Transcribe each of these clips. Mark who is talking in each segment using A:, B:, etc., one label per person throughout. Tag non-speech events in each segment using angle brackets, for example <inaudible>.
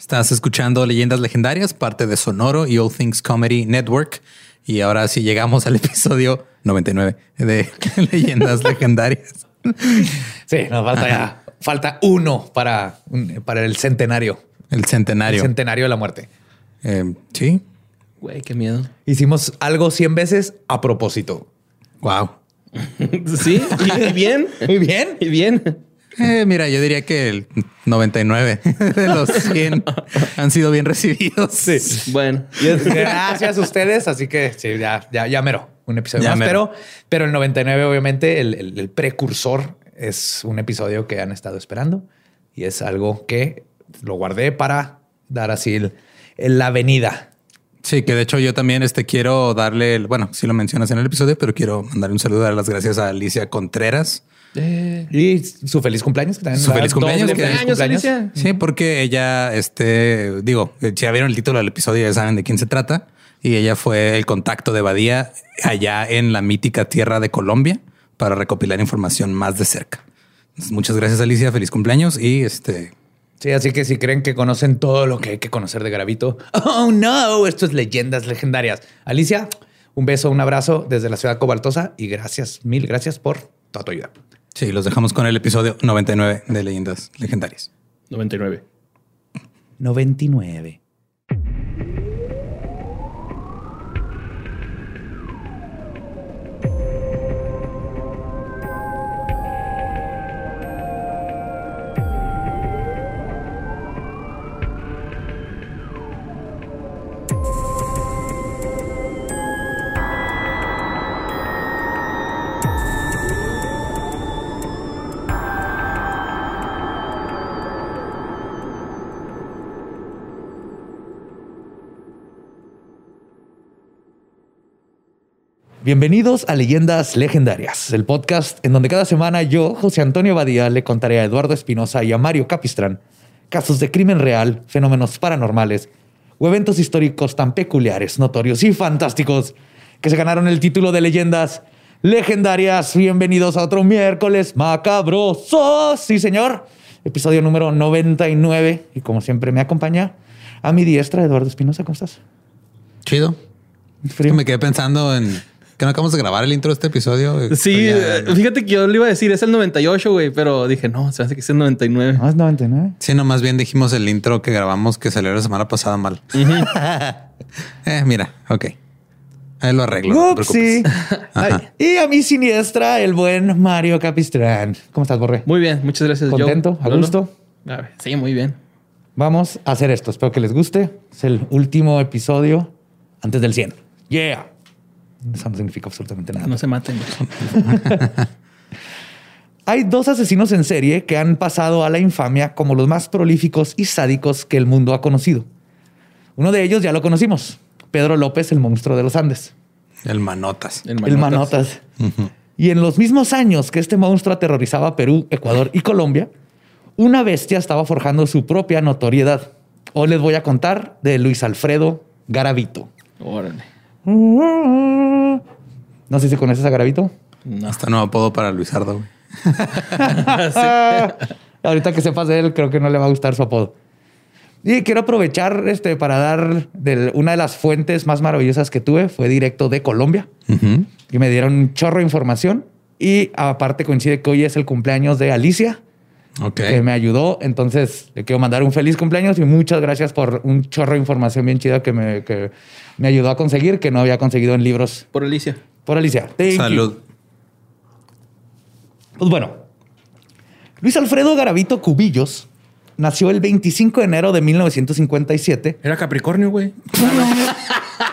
A: Estás escuchando Leyendas Legendarias, parte de Sonoro y All Things Comedy Network. Y ahora sí llegamos al <laughs> episodio 99 de <laughs> Leyendas Legendarias.
B: Sí, nos falta ya. Falta uno para, para el centenario.
A: El centenario.
B: El centenario de la muerte.
A: Eh, sí.
C: Güey, qué miedo.
B: Hicimos algo 100 veces a propósito.
A: Wow. <laughs>
C: sí, y bien.
B: Muy bien.
C: Y bien.
A: Eh, mira, yo diría que el 99 de los 100 han sido bien recibidos.
C: Sí. Bueno. <laughs>
B: Gracias a ustedes. Así que sí, ya, ya, ya mero. Un episodio más. Pero, pero el 99, obviamente, el, el, el precursor es un episodio que han estado esperando y es algo que lo guardé para dar así el, la venida.
A: Sí, que de hecho yo también este, quiero darle, bueno, si lo mencionas en el episodio, pero quiero mandarle un saludo, dar las gracias a Alicia Contreras.
B: Eh, y su feliz cumpleaños. Que
A: su feliz cumpleaños. Que
C: cumpleaños, Alicia.
A: Sí, porque ella, este, digo, ya vieron el título del episodio, ya saben de quién se trata. Y ella fue el contacto de Badía allá en la mítica tierra de Colombia para recopilar información más de cerca. Entonces, muchas gracias, Alicia. Feliz cumpleaños y este
B: Sí, así que si creen que conocen todo lo que hay que conocer de Gravito, <laughs> oh no, esto es leyendas legendarias. Alicia, un beso, un abrazo desde la ciudad cobaltosa y gracias, mil gracias por toda tu ayuda.
A: Sí, los dejamos con el episodio 99 de Leyendas Legendarias.
C: 99.
B: 99. Bienvenidos a Leyendas Legendarias, el podcast en donde cada semana yo, José Antonio Badía, le contaré a Eduardo Espinosa y a Mario Capistrán casos de crimen real, fenómenos paranormales o eventos históricos tan peculiares, notorios y fantásticos que se ganaron el título de Leyendas Legendarias. Bienvenidos a otro miércoles macabroso. Sí, señor. Episodio número 99. Y como siempre me acompaña a mi diestra, Eduardo Espinosa. ¿Cómo estás?
A: Chido. Frío. me quedé pensando en que no acabamos de grabar el intro de este episodio.
C: Sí, ya... fíjate que yo le iba a decir, es el 98, güey, pero dije, no, se hace que es el 99.
B: No, es 99.
A: Sí, no, más bien dijimos el intro que grabamos que salió la semana pasada mal. Uh <laughs> -huh. eh, mira, ok. Ahí lo arreglo.
B: Ups, sí. y a mi siniestra, el buen Mario Capistrán. ¿Cómo estás, Borre?
C: Muy bien, muchas gracias.
B: ¿Contento? ¿A gusto?
C: Sí, muy bien.
B: Vamos a hacer esto. Espero que les guste. Es el último episodio antes del 100. Yeah. Eso no significa absolutamente nada.
C: No se maten. <laughs>
B: Hay dos asesinos en serie que han pasado a la infamia como los más prolíficos y sádicos que el mundo ha conocido. Uno de ellos ya lo conocimos. Pedro López, el monstruo de los Andes.
A: El Manotas.
B: El Manotas. El Manotas. Uh -huh. Y en los mismos años que este monstruo aterrorizaba Perú, Ecuador y Colombia, una bestia estaba forjando su propia notoriedad. Hoy les voy a contar de Luis Alfredo Garavito.
C: Órale.
B: No sé si conoces a Garavito.
A: No. Hasta nuevo apodo para Luisardo. Güey. <laughs>
B: sí. <laughs> Ahorita que sepas de él, creo que no le va a gustar su apodo. Y quiero aprovechar este para dar de una de las fuentes más maravillosas que tuve. Fue directo de Colombia. Uh -huh. Y me dieron un chorro de información. Y aparte coincide que hoy es el cumpleaños de Alicia.
A: Okay.
B: Que me ayudó. Entonces le quiero mandar un feliz cumpleaños y muchas gracias por un chorro de información bien chida que me, que me ayudó a conseguir, que no había conseguido en libros.
C: Por Alicia.
B: Por Alicia. Thank
A: Salud.
B: You. Pues bueno, Luis Alfredo Garavito Cubillos nació el 25 de enero de 1957.
C: Era Capricornio, güey. <laughs>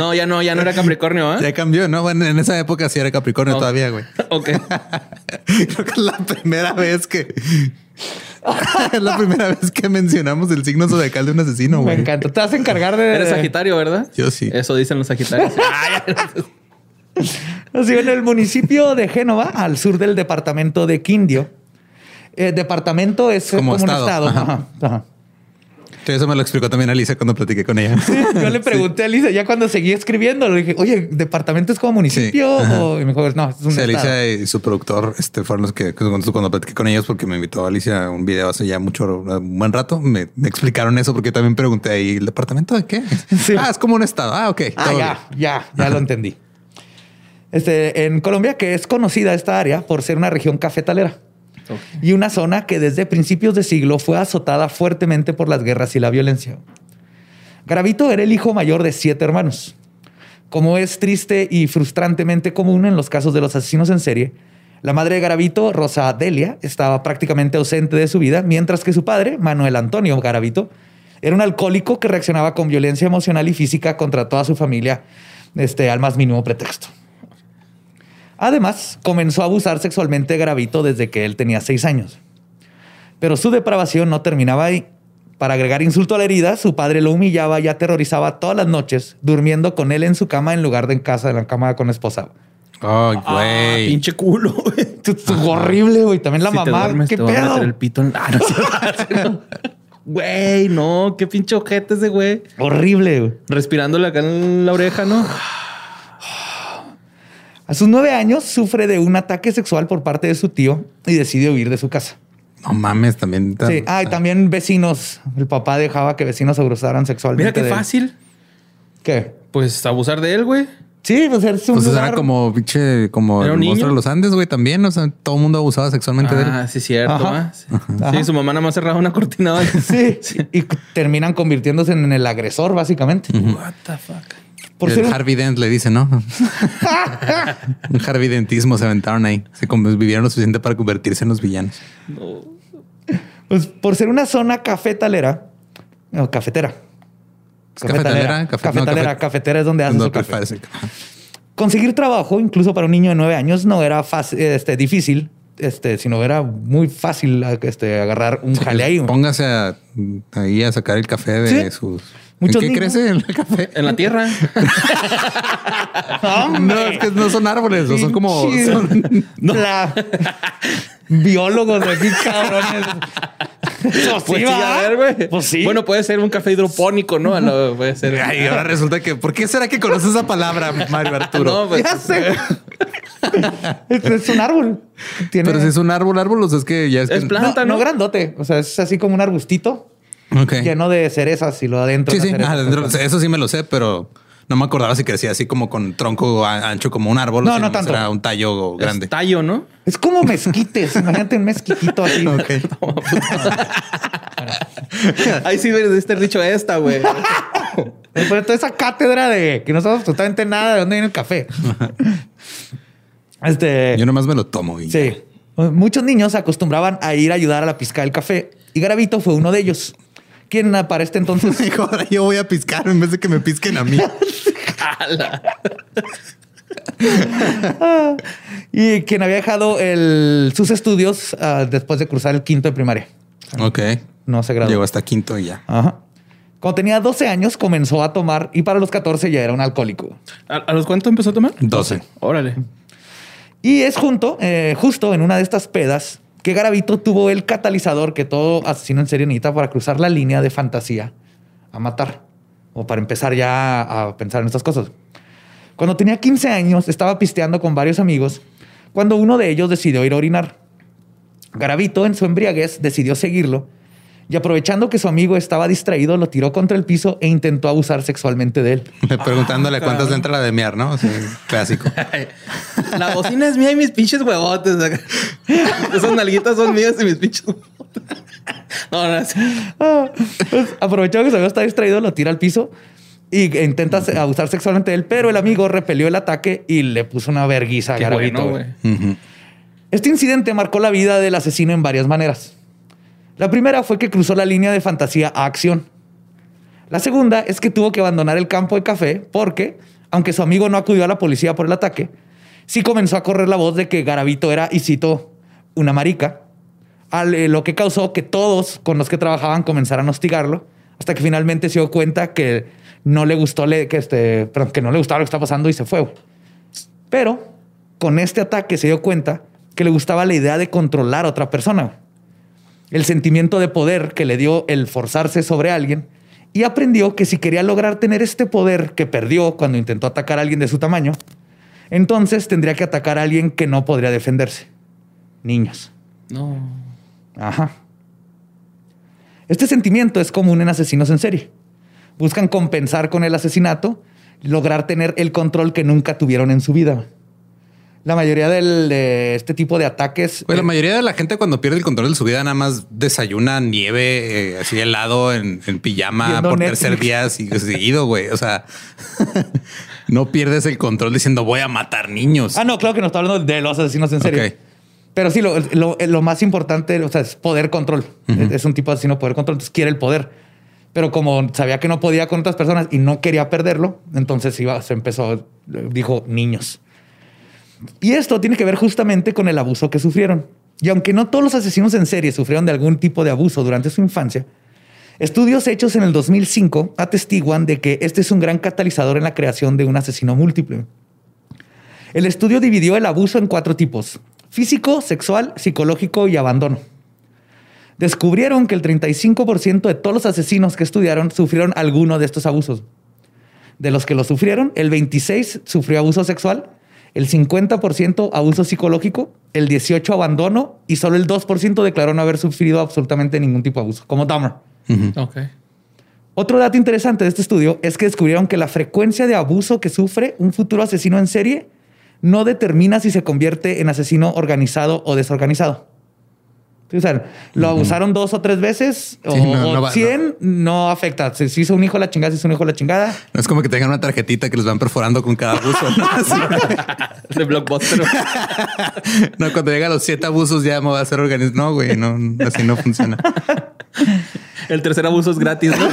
C: No, ya no, ya no era Capricornio, ¿eh?
A: Ya cambió, ¿no? Bueno, en esa época sí era Capricornio
C: Oh.
A: todavía, güey. <laughs>
C: Ok. <laughs>
A: Creo que es la primera vez que... <laughs> es la primera vez que mencionamos el signo zodiacal de un asesino,
B: Me
A: güey.
B: encanta. Te vas a encargar de...
C: Eres Sagitario, ¿verdad?
A: Yo sí.
C: Eso dicen los Sagitarios. Ah,
B: Nació en el municipio de Génova, al sur del departamento de Quindio. El departamento es
A: Como
B: como,
A: estado.
B: un estado.
A: Ajá.
B: Ajá,
A: eso me lo explicó también Alicia cuando platiqué con ella.
B: Yo le <laughs> pregunté a Alicia ya cuando seguía escribiendo, le dije, oye, ¿departamento es como municipio?
A: Sí.
B: O- y me dijo, no, es un
A: Sí. Alicia y su productor este, fueron los que cuando, platiqué con ellos, porque me invitó Alicia a un video hace ya mucho, un buen rato, me, me explicaron eso porque yo también pregunté ahí, ¿el departamento de qué? <laughs> Ah, es como un estado. Ah, ok.
B: Ah, ya, ya, ya lo entendí. Este, en Colombia, que es conocida esta área por ser una región cafetalera y una zona que desde principios de siglo fue azotada fuertemente por las guerras y la violencia. Garavito era el hijo mayor de siete hermanos. Como es triste y frustrantemente común en los casos de los asesinos en serie, la madre de Garavito, Rosa Delia, estaba prácticamente ausente de su vida, mientras que su padre, Manuel Antonio Garavito, era un alcohólico que reaccionaba con violencia emocional y física contra toda su familia este, al más mínimo pretexto. Además, comenzó a abusar sexualmente de Garavito desde que él tenía seis años. Pero su depravación no terminaba ahí. Para agregar insulto a la herida, su padre lo humillaba y aterrorizaba todas las noches, durmiendo con él en su cama en lugar de en casa, en la cama con la esposa.
A: Ay,
C: Ah,
A: güey.
C: pinche culo, güey. <laughs>
B: Horrible, güey. También la
C: Si te
B: mamá,
C: duermes,
B: qué
C: te va a
B: pedo.
C: meter el pito en... <laughs> Ah, no, sí. Güey, no, qué pinche ojete ese güey.
B: Horrible, güey.
C: Respirándole acá en la oreja, ¿no?
B: A sus nueve años sufre de un ataque sexual por parte de su tío y decide huir de su casa.
A: No mames, también. tan-
B: Sí. Ah, y también vecinos. El papá dejaba que vecinos abusaran sexualmente.
C: Mira qué
B: de él.
C: fácil.
B: ¿Qué?
C: Pues abusar de él, güey.
B: Sí, pues es un
A: Pues
B: lugar-
A: era como pinche, como
C: ¿Era
A: el
C: un
A: monstruo
C: niño?
A: de los Andes, güey, también. O sea, todo el mundo abusaba sexualmente de él.
C: Ah, sí, cierto.
B: Ajá.
C: ¿ah? Sí.
B: Ajá.
C: Sí, su mamá nada más cerraba una cortina. ¿vale? <laughs>
B: Sí, y terminan convirtiéndose en el agresor, básicamente.
C: What the fuck.
B: Por
A: el
B: ser un-
A: Harvey Dent le dice, ¿no? <laughs> un Harvey Dentismo se aventaron ahí. Se como vivieron lo suficiente para convertirse en los villanos.
C: No.
B: Pues por ser una zona cafetalera, no, cafetera.
A: ¿Es cafetalera?
B: Cafetalera,
A: cafe-
B: cafetera es donde hacen
A: No,
B: su café. Conseguir trabajo, incluso para un niño de nueve años, no era fácil, este, difícil, este, sino era muy fácil este, agarrar un jale ahí.
A: Póngase a, ahí a sacar el café de
B: Sí.
A: sus.
B: Muchos
A: ¿En qué
B: niños.
A: crece el <laughs> café?
C: En la tierra. <laughs>
A: No, es que no son árboles, no son como. <laughs>
B: La- Biólogos de aquí, cabrones. Pues sí,
C: Pues sí, ver, güey.
B: Pues sí.
C: Bueno, puede ser un café hidropónico, ¿no? Lo- puede ser.
A: Ay, ahora resulta que. ¿Por qué será que conoces esa palabra, Mario Arturo?
C: No, pues,
B: ya sé. es, es un árbol. Tiene,
A: Pero si es un árbol, árbol, o sea, es que ya es,
C: Es
A: que-
C: plan-
B: no,
C: planta,
B: no
C: ¿no?
B: grandote. O sea, es así como un arbustito
A: Ok.
B: lleno de cerezas y lo adentro.
A: Sí, sí.
B: cerezas.
A: Ah, dentro- eso sí me lo sé, pero no me acordaba si crecía así como con tronco ancho como un árbol.
B: No, no tanto.
A: Era un tallo grande.
C: Es tallo, ¿no?
B: Es como mezquites. Imagínate un mezquitito así. <laughs>
C: Ahí sí me diste dicho esta, güey.
B: Pero toda esa cátedra de que no sabemos absolutamente nada de dónde viene el café. <laughs> este.
A: Yo nomás me lo tomo y
B: Sí. Muchos niños se acostumbraban a ir a ayudar a la pizca del café y Garavito fue uno de ellos. Quien para este entonces <laughs>
A: Dijo, yo voy a piscar en vez de que me pisquen a mí. <laughs>
B: y quien había dejado el- sus estudios ah, después de cruzar el quinto de primaria.
A: ok.
B: No se graduó.
A: Llegó hasta quinto y ya.
B: Ajá. Cuando tenía 12 años comenzó a tomar y para los 14 ya era un alcohólico.
C: ¿A, a los cuánto empezó a tomar?
A: 12.
C: Órale.
B: Y es junto, eh, justo en una de estas pedas que Garavito tuvo el catalizador que todo asesino en serie necesita para cruzar la línea de fantasía a matar o para empezar ya a pensar en estas cosas. Cuando tenía 15 años estaba pisteando con varios amigos cuando uno de ellos decidió ir a orinar. Garavito en su embriaguez decidió seguirlo y aprovechando que su amigo estaba distraído lo tiró contra el piso e intentó abusar sexualmente de él. <laughs>
A: Preguntándole cuántas le entra la de miar, ¿no? Clásico. <laughs>
C: La bocina es mía y mis pinches huevotes. <laughs> Esas nalguitas son mías y mis pinches huevotes. No, no, sí.
B: Ah, pues, aprovechó que su amigo está distraído, lo tira al piso y intenta abusar sexualmente de él, pero el amigo repelió el ataque y le puso una verguiza a
C: bueno.
B: Este incidente marcó la vida del asesino en varias maneras. La primera fue que cruzó la línea de fantasía a acción. La segunda es que tuvo que abandonar el campo de café porque, aunque su amigo no acudió a la policía por el ataque, sí comenzó a correr la voz de que Garavito era, y cito, una marica, eh, lo que causó que todos con los que trabajaban comenzaran a hostigarlo, hasta que finalmente se dio cuenta que no le gustó, que, este, que no le gustaba lo que estaba pasando y se fue. Pero con este ataque se dio cuenta que le gustaba la idea de controlar a otra persona. El sentimiento de poder que le dio el forzarse sobre alguien y aprendió que si quería lograr tener este poder que perdió cuando intentó atacar a alguien de su tamaño, entonces tendría que atacar a alguien que no podría defenderse. Niños.
C: No.
B: Ajá. Este sentimiento es común en asesinos en serie. Buscan compensar con el asesinato, lograr tener el control que nunca tuvieron en su vida. La mayoría del- de este tipo de ataques.
A: Pues la
B: eh,
A: mayoría de la gente cuando pierde el control de su vida nada más desayuna nieve, eh, así helado en, en pijama por
B: Netflix.
A: tercer día seguido, güey. O sea, <laughs> no pierdes el control diciendo voy a matar niños.
B: Ah, no, claro que no está hablando de los asesinos en serie.
A: Ok.
B: Pero sí, lo, lo- lo más importante o sea, es poder control. Es- Es un tipo de asesino poder control, entonces quiere el poder. Pero como sabía que no podía con otras personas y no quería perderlo, entonces iba, se empezó, dijo niños. Y esto tiene que ver justamente con el abuso que sufrieron. Y aunque no todos los asesinos en serie sufrieron de algún tipo de abuso durante su infancia, estudios hechos en el 2005 atestiguan de que este es un gran catalizador en la creación de un asesino múltiple. El estudio dividió el abuso en cuatro tipos: físico, sexual, psicológico y abandono. Descubrieron que el 35% de todos los asesinos que estudiaron sufrieron alguno de estos abusos. De los que lo sufrieron, el 26 sufrió abuso sexual, el 50% abuso psicológico, el 18 abandono y solo el 2% declaró no haber sufrido absolutamente ningún tipo de abuso, como Dahmer.
C: Ok.
B: Otro dato interesante de este estudio es que descubrieron que la frecuencia de abuso que sufre un futuro asesino en serie no determina si se convierte en asesino organizado o desorganizado. O sea, lo abusaron dos o tres veces o,
A: Sí, no,
B: o
A: no va-
B: 100 no. afecta. Si se hizo un hijo la chingada, si hizo un hijo a la chingada.
A: No es como que tengan una tarjetita que los van perforando con cada abuso. <laughs>
C: De blockbuster.
A: No, cuando llega a los siete abusos ya me voy a hacer organismo. No, güey, no, así no funciona.
C: El tercer abuso es gratis, ¿no? <laughs>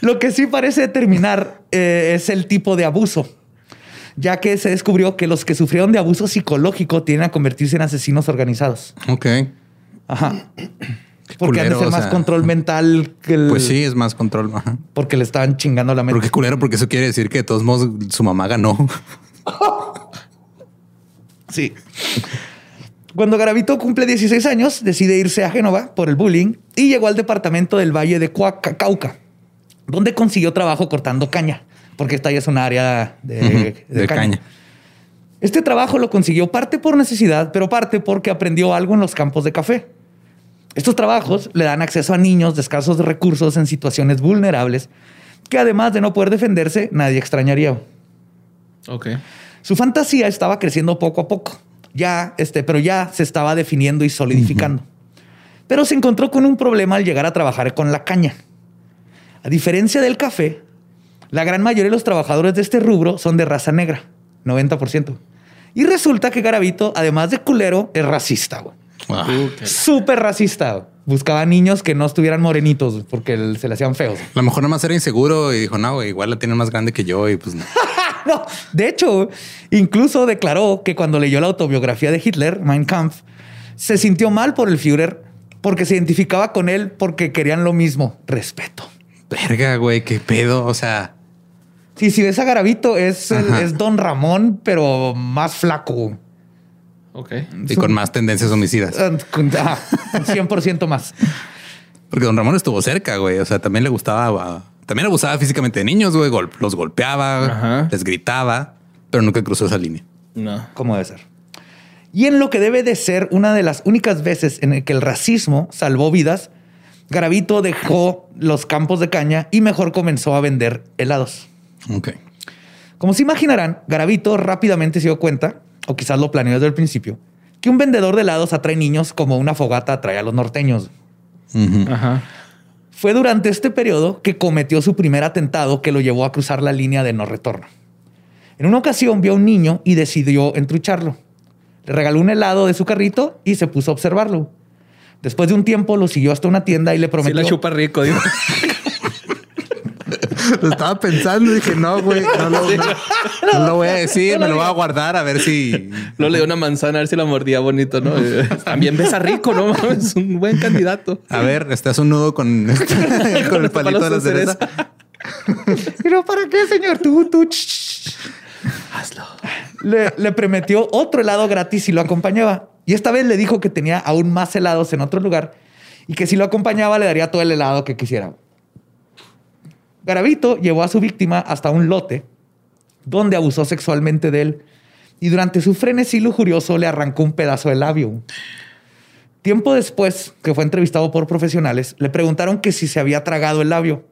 B: Lo que sí parece determinar eh, es el tipo de abuso, ya que se descubrió que los que sufrieron de abuso psicológico tienden a convertirse en asesinos organizados.
A: Ok.
B: Ajá. Porque han de
A: culero,
B: ser
A: o
B: más
A: sea,
B: control mental que el.
A: Pues sí, es más control. Ajá.
B: Porque le estaban chingando la mente.
A: Pero qué culero, porque eso quiere decir que de todos modos su mamá ganó. <laughs>
B: Sí. Cuando Garavito cumple 16 años, decide irse a Génova por el bullying y llegó al departamento del Valle de Cuaca- Cauca, donde consiguió trabajo cortando caña, porque esta ya es un área de,
A: Ujú,
B: de
A: de
B: caña.
A: caña.
B: Este trabajo lo consiguió parte por necesidad, pero parte porque aprendió algo en los campos de café. Estos trabajos le dan acceso a niños de escasos recursos en situaciones vulnerables que además de no poder defenderse, nadie extrañaría.
C: Ok.
B: Su fantasía estaba creciendo poco a poco, ya, este, pero ya se estaba definiendo y solidificando. Pero se encontró con un problema al llegar a trabajar con la caña. A diferencia del café, la gran mayoría de los trabajadores de este rubro son de raza negra, 90%. Y resulta que Garavito, además de culero, es racista. güey.
A: Ah,
B: Súper racista. güey. Buscaba niños que no estuvieran morenitos porque se le hacían feos.
A: a lo mejor nomás era inseguro y dijo, no, güey, igual la tiene más grande que yo y pues no. <laughs>
B: No, de hecho, incluso declaró que cuando leyó la autobiografía de Hitler, Mein Kampf, se sintió mal por el Führer porque se identificaba con él porque querían lo mismo, respeto.
A: Verga, güey, qué pedo. O sea,
B: Sí, si ves a Garavito, es, el- es Don Ramón, pero más flaco.
C: Ok.
A: y con más tendencias homicidas.
B: Ah, con- ah, 100% más.
A: Porque don Ramón estuvo cerca, güey. O sea, también le gustaba, ah, también abusaba físicamente de niños, güey. Gol- los golpeaba,
C: Ajá.
A: les gritaba, pero nunca cruzó esa línea.
C: No.
B: como debe ser. Y en lo que debe de ser una de las únicas veces en el que el racismo salvó vidas, Garavito dejó los campos de caña y mejor comenzó a vender helados.
A: Ok.
B: Como se imaginarán, Garavito rápidamente se dio cuenta, o quizás lo planeó desde el principio, que un vendedor de helados atrae niños como una fogata atrae a los norteños.
C: Ajá.
B: Fue durante este periodo que cometió su primer atentado que lo llevó a cruzar la línea de no retorno. En una ocasión vio a un niño y decidió entrucharlo. Le regaló un helado de su carrito y se puso a observarlo. Después de un tiempo lo siguió hasta una tienda y le
C: Sí
B: prometió.
C: la chupa rico, digo. <laughs> <laughs>
A: Lo estaba pensando y dije, no, güey, no lo, no- no lo voy a decir, me lo voy a guardar a ver si. <laughs>
C: Luego le dio una manzana a ver si la mordía bonito, ¿no? <laughs> También besa rico, ¿no? Es un buen candidato.
A: A ver, estás un nudo con, con el palito de la cereza.
B: ¿Pero para qué, señor? Tú, tú.
C: Hazlo.
B: Le, le prometió otro helado gratis y lo acompañaba. Y esta vez le dijo que tenía aún más helados en otro lugar y que si lo acompañaba le daría todo el helado que quisiera. Garavito llevó a su víctima hasta un lote donde abusó sexualmente de él y durante su frenesí lujurioso le arrancó un pedazo de labio. Tiempo después, que fue entrevistado por profesionales, le preguntaron que si se había tragado el labio.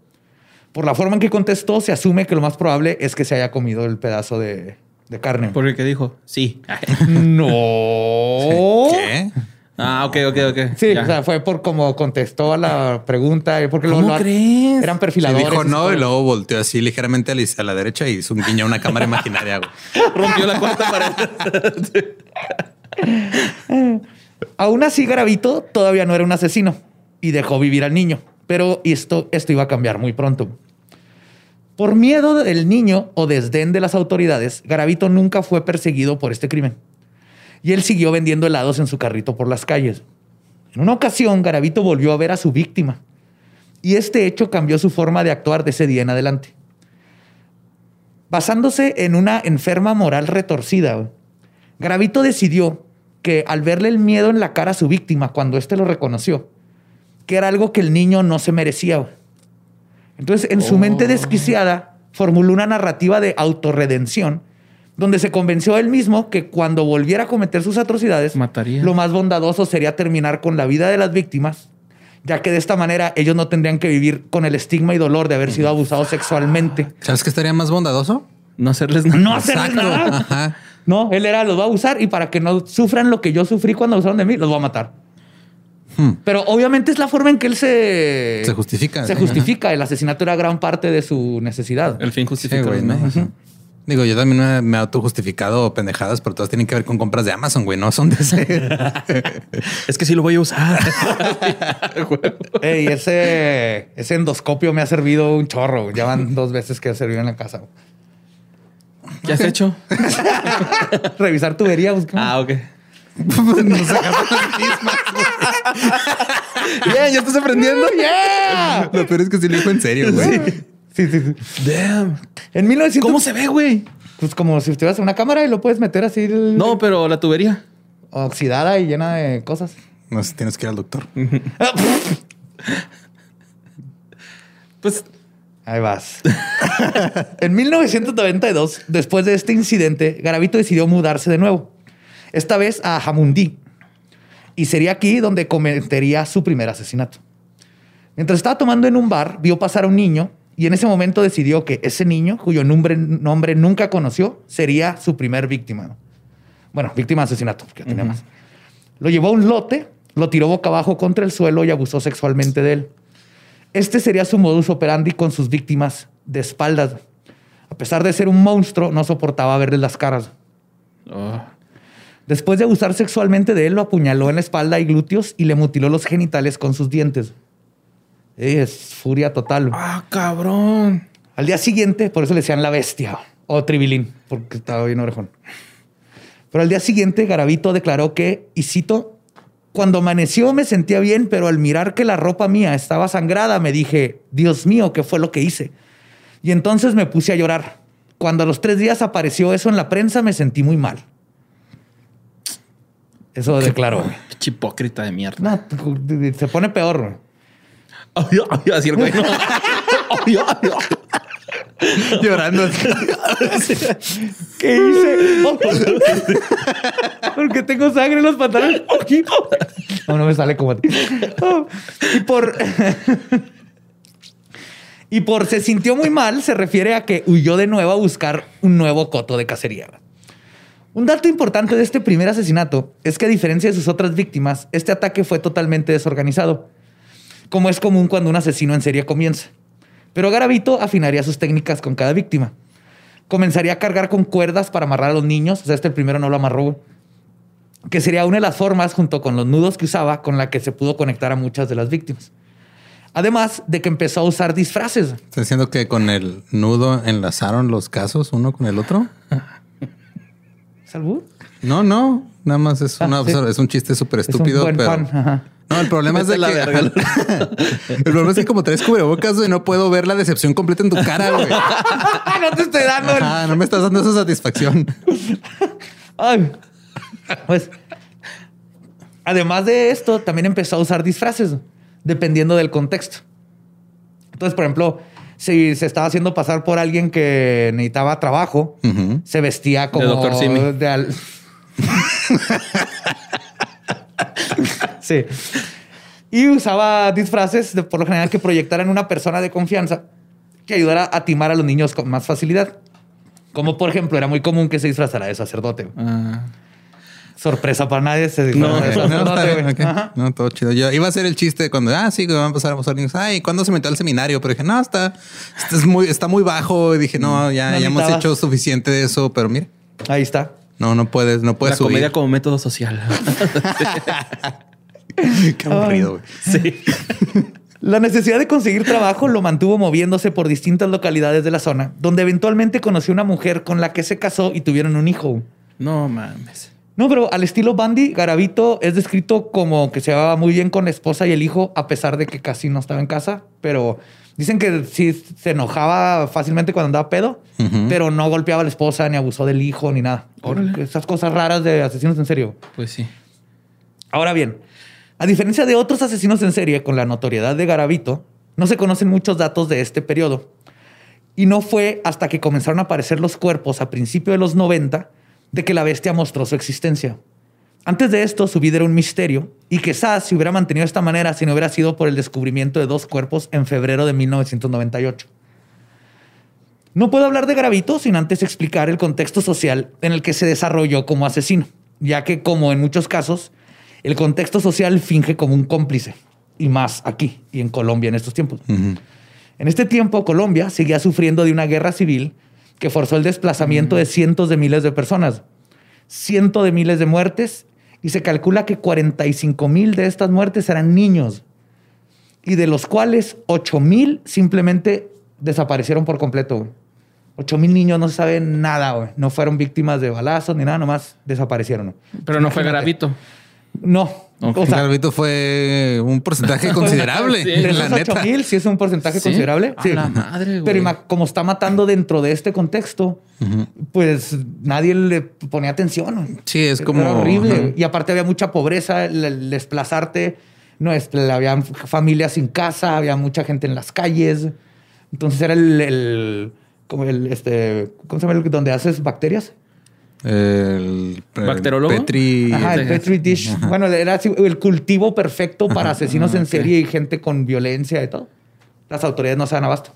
B: Por la forma en que contestó, se asume que lo más probable es que se haya comido el pedazo de, de carne.
C: ¿Por el que dijo? Sí. <laughs>
B: no.
A: ¿Qué?
C: Ah, ok, ok, ok.
B: Sí,
C: Ya.
B: o sea, fue por cómo contestó a la pregunta. Porque
C: ¿Cómo
B: lo-
C: crees?
B: Eran
A: Sí,
B: perfiladores.
A: dijo no y luego volteó así ligeramente a la, a la derecha y hizo un guiño a una cámara imaginaria. güey. <laughs>
C: Rompió la cuarta pared. <laughs>
B: Aún así, Garavito todavía no era un asesino y dejó vivir al niño. Pero esto, esto iba a cambiar muy pronto. Por miedo del niño o desdén de las autoridades, Garavito nunca fue perseguido por este crimen. Y él siguió vendiendo helados en su carrito por las calles. En una ocasión, Garavito volvió a ver a su víctima. Y este hecho cambió su forma de actuar de ese día en adelante. Basándose en una enferma moral retorcida, Garavito decidió que al verle el miedo en la cara a su víctima cuando éste lo reconoció, que era algo que el niño no se merecía. Entonces, en su mente desquiciada, formuló una narrativa de autorredención donde se convenció él mismo que cuando volviera a cometer sus atrocidades,
C: Mataría.
B: lo más bondadoso sería terminar con la vida de las víctimas, ya que de esta manera ellos no tendrían que vivir con el estigma y dolor de haber sido abusados sexualmente.
A: ¿Sabes qué estaría más bondadoso?
C: No hacerles nada.
B: No hacerles nada.
A: Ajá.
B: No, él era, los va a abusar y para que no sufran lo que yo sufrí cuando abusaron de mí, los voy a matar.
A: Hmm.
B: Pero obviamente es la forma en que él se...
A: Se justifica.
B: Se
A: sí.
B: justifica. El asesinato era gran parte de su necesidad.
C: El fin
A: Sí,
C: justifica
A: güey,
C: los
A: ¿no? Digo, yo también me, me he autojustificado pendejadas, pero todas tienen que ver con compras de Amazon, güey. No son de ese. <laughs>
C: Es que sí lo voy a usar. <laughs>
B: Ey, ese, ese endoscopio me ha servido un chorro. Ya van dos veces que ha servido en la casa.
C: ¿Qué has hecho? <laughs>
B: Revisar tubería, buscar.
C: Ah, ok.
A: Nos sacamos las mismas.
C: Bien, ya estás aprendiendo.
B: ¡Yeah!
A: Lo peor es que sí lo dijo en serio, güey.
B: Sí, sí, sí.
C: Damn.
B: En 1900...
C: ¿Cómo se ve, güey?
B: Pues como si estuvieras en una cámara y lo puedes meter así... el-
C: No, pero la tubería.
B: Oxidada y llena de cosas.
A: No sé, tienes que ir al doctor. <laughs>
C: Pues
B: Ahí vas. en 1992, después de este incidente, Garavito decidió mudarse de nuevo. Esta vez a Jamundí. Y sería aquí donde cometería su primer asesinato. Mientras estaba tomando en un bar, vio pasar a un niño y en ese momento decidió que ese niño, cuyo nombre, nombre nunca conoció, sería su primer víctima. Bueno, víctima de asesinato, porque ya tenía más. Lo llevó a un lote, lo tiró boca abajo contra el suelo y abusó sexualmente de él. Este sería su modus operandi con sus víctimas de espaldas. A pesar de ser un monstruo, no soportaba verles las caras.
C: oh,
B: Después de abusar sexualmente de él, lo apuñaló en la espalda y glúteos y le mutiló los genitales con sus dientes. Es furia total.
C: Ah, cabrón.
B: Al día siguiente, por eso le decían la bestia o tribilín, porque estaba bien orejón. Pero al día siguiente, Garavito declaró que, y cito, cuando amaneció me sentía bien, pero al mirar que la ropa mía estaba sangrada, me dije, Dios mío, ¿qué fue lo que hice? Y entonces me puse a llorar. Cuando a los tres días apareció eso en la prensa, me sentí muy mal. Eso declaró.
C: Pinche hipócrita de mierda.
B: No, se pone peor.
C: Ay, ay, así el güey. No. Ay.
A: Llorando.
B: ¿Qué hice? Porque tengo sangre en los pantalones. No, no me sale como a ti. Y por. Y por se sintió muy mal, se refiere a que huyó de nuevo a buscar un nuevo coto de cacería. Un dato importante de este primer asesinato es que, a diferencia de sus otras víctimas, este ataque fue totalmente desorganizado, como es común cuando un asesino en serie comienza. Pero Garavito afinaría sus técnicas con cada víctima. Comenzaría a cargar con cuerdas para amarrar a los niños. O sea, este primero no lo amarró. Que sería una de las formas, junto con los nudos que usaba, con la que se pudo conectar a muchas de las víctimas. Además de que empezó a usar disfraces.
A: ¿Estás diciendo que con el nudo enlazaron los casos uno con el otro? <laughs>
B: ¿Salud?
A: No, no. Nada más es,
B: Ah,
A: una-
B: sí.
A: es un chiste súper
B: Es un
A: estúpido,
B: buen
A: pero... No, el problema es de que...
C: la verga. <laughs>
A: el problema es que como traes cubrebocas, güey, no puedo ver la decepción completa en tu cara, güey. <laughs>
B: No te estoy dando el...
A: No me estás dando esa satisfacción.
B: Ay. Pues Además de esto, también empezó a usar disfraces, dependiendo del contexto. Entonces, por ejemplo, si se estaba haciendo pasar por alguien que necesitaba trabajo, se vestía como
C: Dr. Simi.
B: de al- <laughs> sí. Y usaba disfraces, de, por lo general, que proyectaran una persona de confianza que ayudara a timar a los niños con más facilidad. Como, por ejemplo, era muy común que se disfrazara de sacerdote.
C: Ah.
B: Sorpresa para nadie, se
C: No,
B: de
A: No, está
B: sacerdote,
A: bien,
B: güey.
A: ok.
B: Ajá.
A: No, todo chido. Yo iba a hacer el chiste cuando, ah, sí, que van a pasar a pasar niños. Ay, ¿cuándo se metió al seminario? Pero dije, no, está, está, es muy, está muy bajo. Y dije, no, ya,
B: No
A: ya hemos hecho suficiente de eso. Pero mire,
B: Ahí está.
A: No, no puedes, no puedes
C: La
A: subir.
C: comedia como método social. <laughs>
A: Qué aburrido, güey.
C: sí. <laughs>
B: La necesidad de conseguir trabajo lo mantuvo moviéndose por distintas localidades de la zona, donde eventualmente conoció una mujer con la que se casó y tuvieron un hijo.
C: No mames.
B: No, pero al estilo Bandy, Garavito es descrito como que se llevaba muy bien con la esposa y el hijo, a pesar de que casi no estaba en casa. Pero dicen que sí se enojaba fácilmente cuando andaba pedo, pero no golpeaba a la esposa, ni abusó del hijo, ni nada.
C: Órale.
B: Esas cosas raras de asesinos en serio.
C: Pues sí.
B: Ahora bien, a diferencia de otros asesinos en serie con la notoriedad de Garavito, no se conocen muchos datos de este periodo. Y no fue hasta que comenzaron a aparecer los cuerpos a principios de los 90 de que la bestia mostró su existencia. Antes de esto, su vida era un misterio y quizás se hubiera mantenido de esta manera si no hubiera sido por el descubrimiento de dos cuerpos en febrero de 1998. No puedo hablar de Garavito sin antes explicar el contexto social en el que se desarrolló como asesino, ya que como en muchos casos, el contexto social finge como un cómplice, y más aquí y en Colombia en estos tiempos. En este tiempo, Colombia seguía sufriendo de una guerra civil que forzó el desplazamiento de cientos de miles de personas, cientos de miles de muertes, y se calcula que 45 mil de estas muertes eran niños, y de los cuales 8 mil simplemente desaparecieron por completo. güey. 8 mil niños no se sabe nada, güey. no fueron víctimas de balazos ni nada, nomás desaparecieron. güey.
C: Pero no fue. Garavito.
B: No,
C: Ok.
B: o sea,
A: Garbito fue un porcentaje <laughs> considerable,
C: Sí.
B: de
A: la neta.
B: 8 mil sí es un porcentaje
C: ¿Sí?
B: considerable.
C: A
B: Sí.
C: la madre, güey.
B: Pero como está matando dentro de este contexto, pues nadie le ponía atención.
A: Sí, es
B: Era
A: como
B: horrible.
A: Ajá.
B: Y aparte había mucha pobreza, el, el desplazarte. No, este, había familias sin casa, había mucha gente en las calles. Entonces era el, el- como el, este, ¿cómo se llama? el donde haces bacterias.
A: El, el
C: ¿Bacteriólogo?
A: Petri.
B: Ajá, el. Petri dish. Bueno, era así, el cultivo perfecto para asesinos
C: Ah,
B: en serie y gente con violencia y todo. Las autoridades no se dan abasto.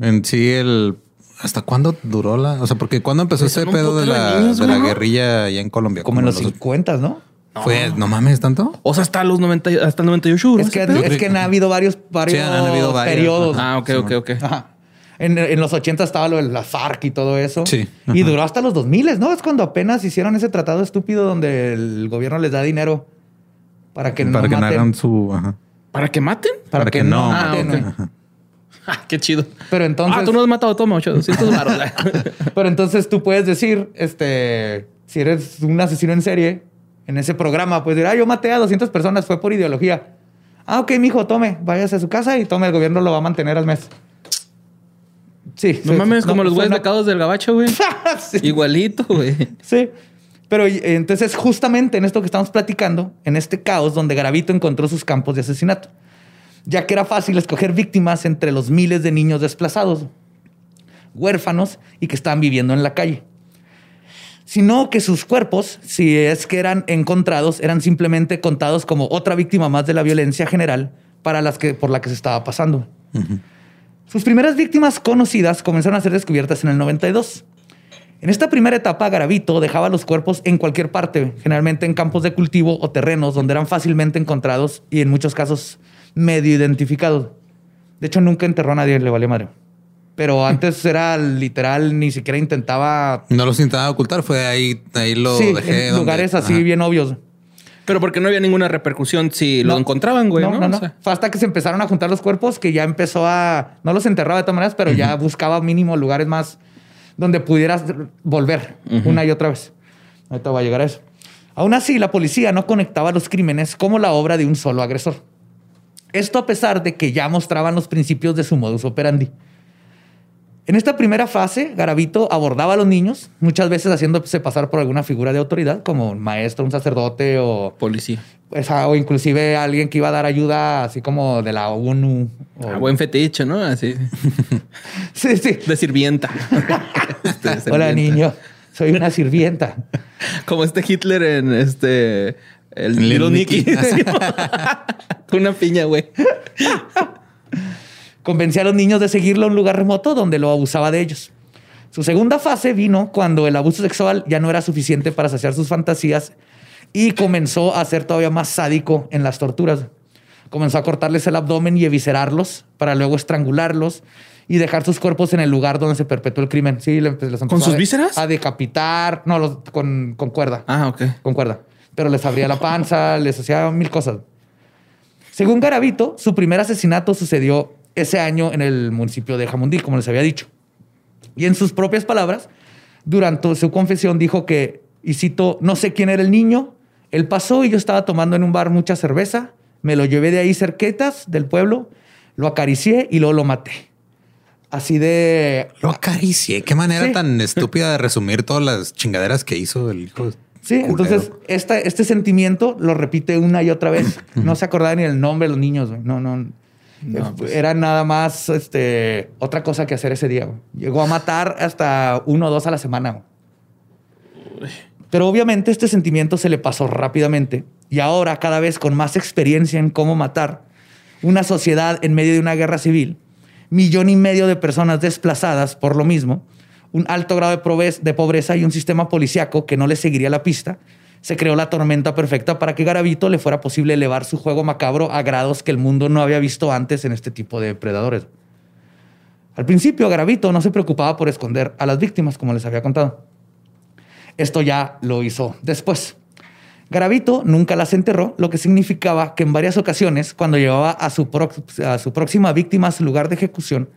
A: En sí, el. ¿Hasta cuándo duró la.? O sea, porque cuando empezó
C: Pues
A: ese pedo de la,
C: niños,
A: de la
C: ¿no?
A: guerrilla allá en Colombia?
B: Como en los
A: los-
B: 50, ¿no?
A: Fue, no mames, tanto.
C: O sea, hasta los 90, y- hasta el 98 duró
B: Es que, es que ha habido varios, varios
A: Sí, han habido varios,
B: periodos.
C: Ah, ok, ok, ok.
B: Ajá. En, en los 80 estaba lo de la FARC y todo eso.
A: Sí.
B: Y
A: Ajá.
B: duró hasta los 2000, ¿no? Es cuando apenas hicieron ese tratado estúpido donde el gobierno les da dinero para que
A: para
B: no
A: que no
B: maten.
A: hagan su. Ajá.
C: ¿Para que maten?
B: Para, que, no, maten.
C: Ah,
B: güey.
C: ok. <laughs> Ah, qué chido.
B: Pero entonces,
C: ah, tú no has matado, toma 800 baros. <laughs>
B: pero entonces tú puedes decir, este, si eres un asesino en serie, en ese programa, puedes decir, ah, yo maté a 200 personas, fue por ideología. Ah, ok, mijo, tome, váyase a su casa y tome, el gobierno lo va a mantener al mes. Sí.
C: no mames,
B: no,
C: como los güeyes
B: suena-
C: becados del gabacho, güey. <laughs>
B: Sí.
C: Igualito, güey.
B: Sí. Pero entonces, justamente en esto que estamos platicando, en este caos donde Garavito encontró sus campos de asesinato, ya que era fácil escoger víctimas entre los miles de niños desplazados, huérfanos y que estaban viviendo en la calle. Sino que sus cuerpos, si es que eran encontrados, eran simplemente contados como otra víctima más de la violencia general para las que, por la que se estaba pasando. Sus primeras víctimas conocidas comenzaron a ser descubiertas en el 92. En esta primera etapa, Garavito dejaba los cuerpos en cualquier parte, generalmente en campos de cultivo o terrenos donde eran fácilmente encontrados y en muchos casos medio identificados. De hecho, nunca enterró a nadie, le valía madre. Pero antes era literal, ni siquiera intentaba...
A: No los intentaba ocultar, fue ahí, ahí lo
B: sí,
A: dejé.
B: en
A: donde-
B: lugares así
A: Ajá.
B: bien obvios.
C: Pero porque no había ninguna repercusión si lo
B: No.
C: encontraban, güey, ¿no?
B: No, no, no.
C: O sea,
B: Fue hasta que se empezaron a juntar los cuerpos que ya empezó a... No los enterraba de todas maneras, pero ya buscaba mínimo lugares más donde pudieras volver una y otra vez. Ahorita va a llegar a eso. Aún así, la policía no conectaba los crímenes como la obra de un solo agresor. Esto a pesar de que ya mostraban los principios de su modus operandi. En esta primera fase, Garavito abordaba a los niños, muchas veces haciéndose pasar por alguna figura de autoridad, como un maestro, un sacerdote o,
C: Policía.
B: esa- o inclusive alguien que iba a dar ayuda, así como de la ONU. o-
C: Ah, buen fetiche, ¿no? Así. <laughs>
B: Sí, sí.
C: De sirvienta. <laughs> Este,
B: Hola,
C: sirvienta.
B: niño. Soy una sirvienta.
C: Como este Hitler en este. El
A: Little
C: Little Nicky.
A: Nicky. <laughs>
C: Una piña, güey.
B: Convencía a los niños de seguirlo a un lugar remoto donde lo abusaba de ellos. Su segunda fase vino cuando el abuso sexual ya no era suficiente para saciar sus fantasías y comenzó a ser todavía más sádico en las torturas. Comenzó a cortarles el abdomen y eviscerarlos para luego estrangularlos y dejar sus cuerpos en el lugar donde se perpetuó el crimen. Sí, le- les empezó
C: sus
B: a-
C: vísceras?
B: A decapitar. No, los- con, con cuerda.
C: Ah, ok.
B: Con cuerda. Pero les abría la panza, <laughs> les hacía mil cosas. Según Garavito, su primer asesinato sucedió ese año en el municipio de Jamundí, como les había dicho. Y en sus propias palabras, durante su confesión dijo que, y cito, no sé quién era el niño, él pasó y yo estaba tomando en un bar mucha cerveza, me lo llevé de ahí cerquetas del pueblo, lo acaricié y luego lo maté. Así de...
A: Lo acaricié. Qué manera
B: Sí.
A: tan <laughs> estúpida de resumir todas las chingaderas que hizo el hijo.
B: Sí,
A: culero.
B: entonces esta, este sentimiento lo repite una y otra vez. <clears throat> No se acordaba ni el nombre de los niños. güey. No, no.
C: No,
B: Eh,
C: pues.
B: Era nada más este, otra cosa que hacer ese día. Llegó a matar hasta uno o dos a la semana. Pero obviamente este sentimiento se le pasó rápidamente y ahora cada vez con más experiencia en cómo matar, una sociedad en medio de una guerra civil, millón y medio de personas desplazadas por lo mismo, un alto grado de, pobreza y un sistema policiaco que no le seguiría la pista, se creó la tormenta perfecta para que Garavito le fuera posible elevar su juego macabro a grados que el mundo no había visto antes en este tipo de predadores. Al principio, Garavito no se preocupaba por esconder a las víctimas, como les había contado. Esto ya lo hizo después. Garavito nunca las enterró, lo que significaba que en varias ocasiones, cuando llevaba a su, prox- a su próxima víctima a su lugar de ejecución,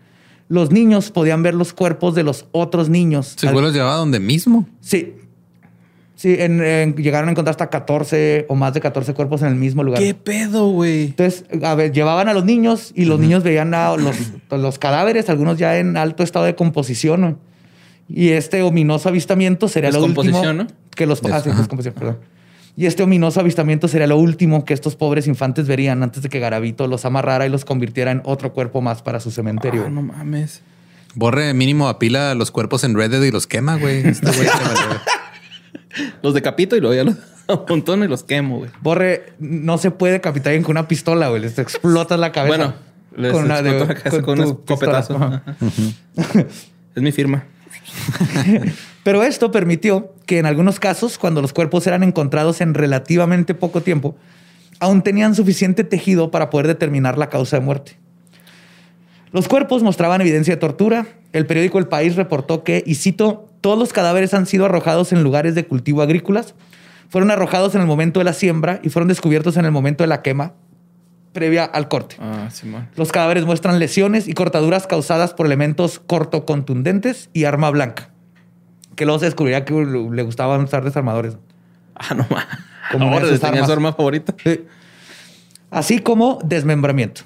B: los niños podían ver los cuerpos de los otros niños.
A: Seguro los llevaba donde mismo.
B: Sí. Sí, en- en- llegaron a encontrar hasta 14 o más de 14 cuerpos en el mismo lugar.
C: ¿Qué pedo, güey?
B: Entonces, a ver, llevaban a los niños y los niños veían a los, los cadáveres, algunos ya en alto estado de composición. ¿no? Y este ominoso avistamiento sería lo último.
C: Descomposición, ¿no?
B: Que los, ah, sí, perdón. Y este ominoso avistamiento sería lo último que estos pobres infantes verían antes de que Garavito los amarrara y los convirtiera en otro cuerpo más para su cementerio.
C: Ah, no mames.
A: Borre mínimo apila los cuerpos en Reddit y los quema, güey. Este güey.
C: Los decapito y luego ya los <laughs> amontono y los quemo, güey.
B: Borre, no se puede capitar con una pistola, güey. Les explotas la cabeza.
C: Bueno, les
B: con una de-
C: exploto la cabeza con un escopetazo. Es mi firma. <laughs>
B: Pero esto permitió que en algunos casos, cuando los cuerpos eran encontrados en relativamente poco tiempo, aún tenían suficiente tejido para poder determinar la causa de muerte. Los cuerpos mostraban evidencia de tortura. El periódico El País reportó que, y cito, todos los cadáveres han sido arrojados en lugares de cultivo agrícolas, fueron arrojados en el momento de la siembra y fueron descubiertos en el momento de la quema previa al corte.
C: Ah, Simón.
B: Los cadáveres muestran lesiones y cortaduras causadas por elementos cortocontundentes y arma blanca. Que luego se descubriría que le gustaban usar desarmadores.
C: Ah, no
B: de
C: Ahora tenía su arma favorita.
B: Sí. Así como desmembramiento.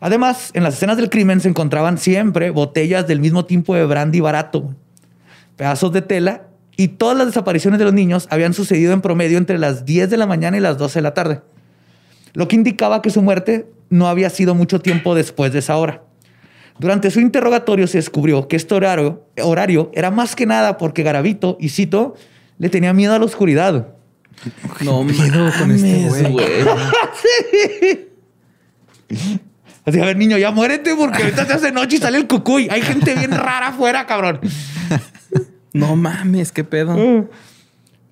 B: Además, en las escenas del crimen se encontraban siempre botellas del mismo tipo de brandy barato, pedazos de tela y todas las desapariciones de los niños habían sucedido en promedio entre las 10 de la mañana y las 12 de la tarde, lo que indicaba que su muerte no había sido mucho tiempo después de esa hora. Durante su interrogatorio se descubrió que este horario, horario era más que nada porque Garavito, y cito, le tenía miedo a la oscuridad.
C: No <laughs>
A: pedo con este güey? <laughs>
B: Así, a ver, niño, ya muérete porque ahorita se hace noche y sale el cucuy. Hay gente bien <laughs> rara afuera, cabrón.
C: No mames, qué pedo.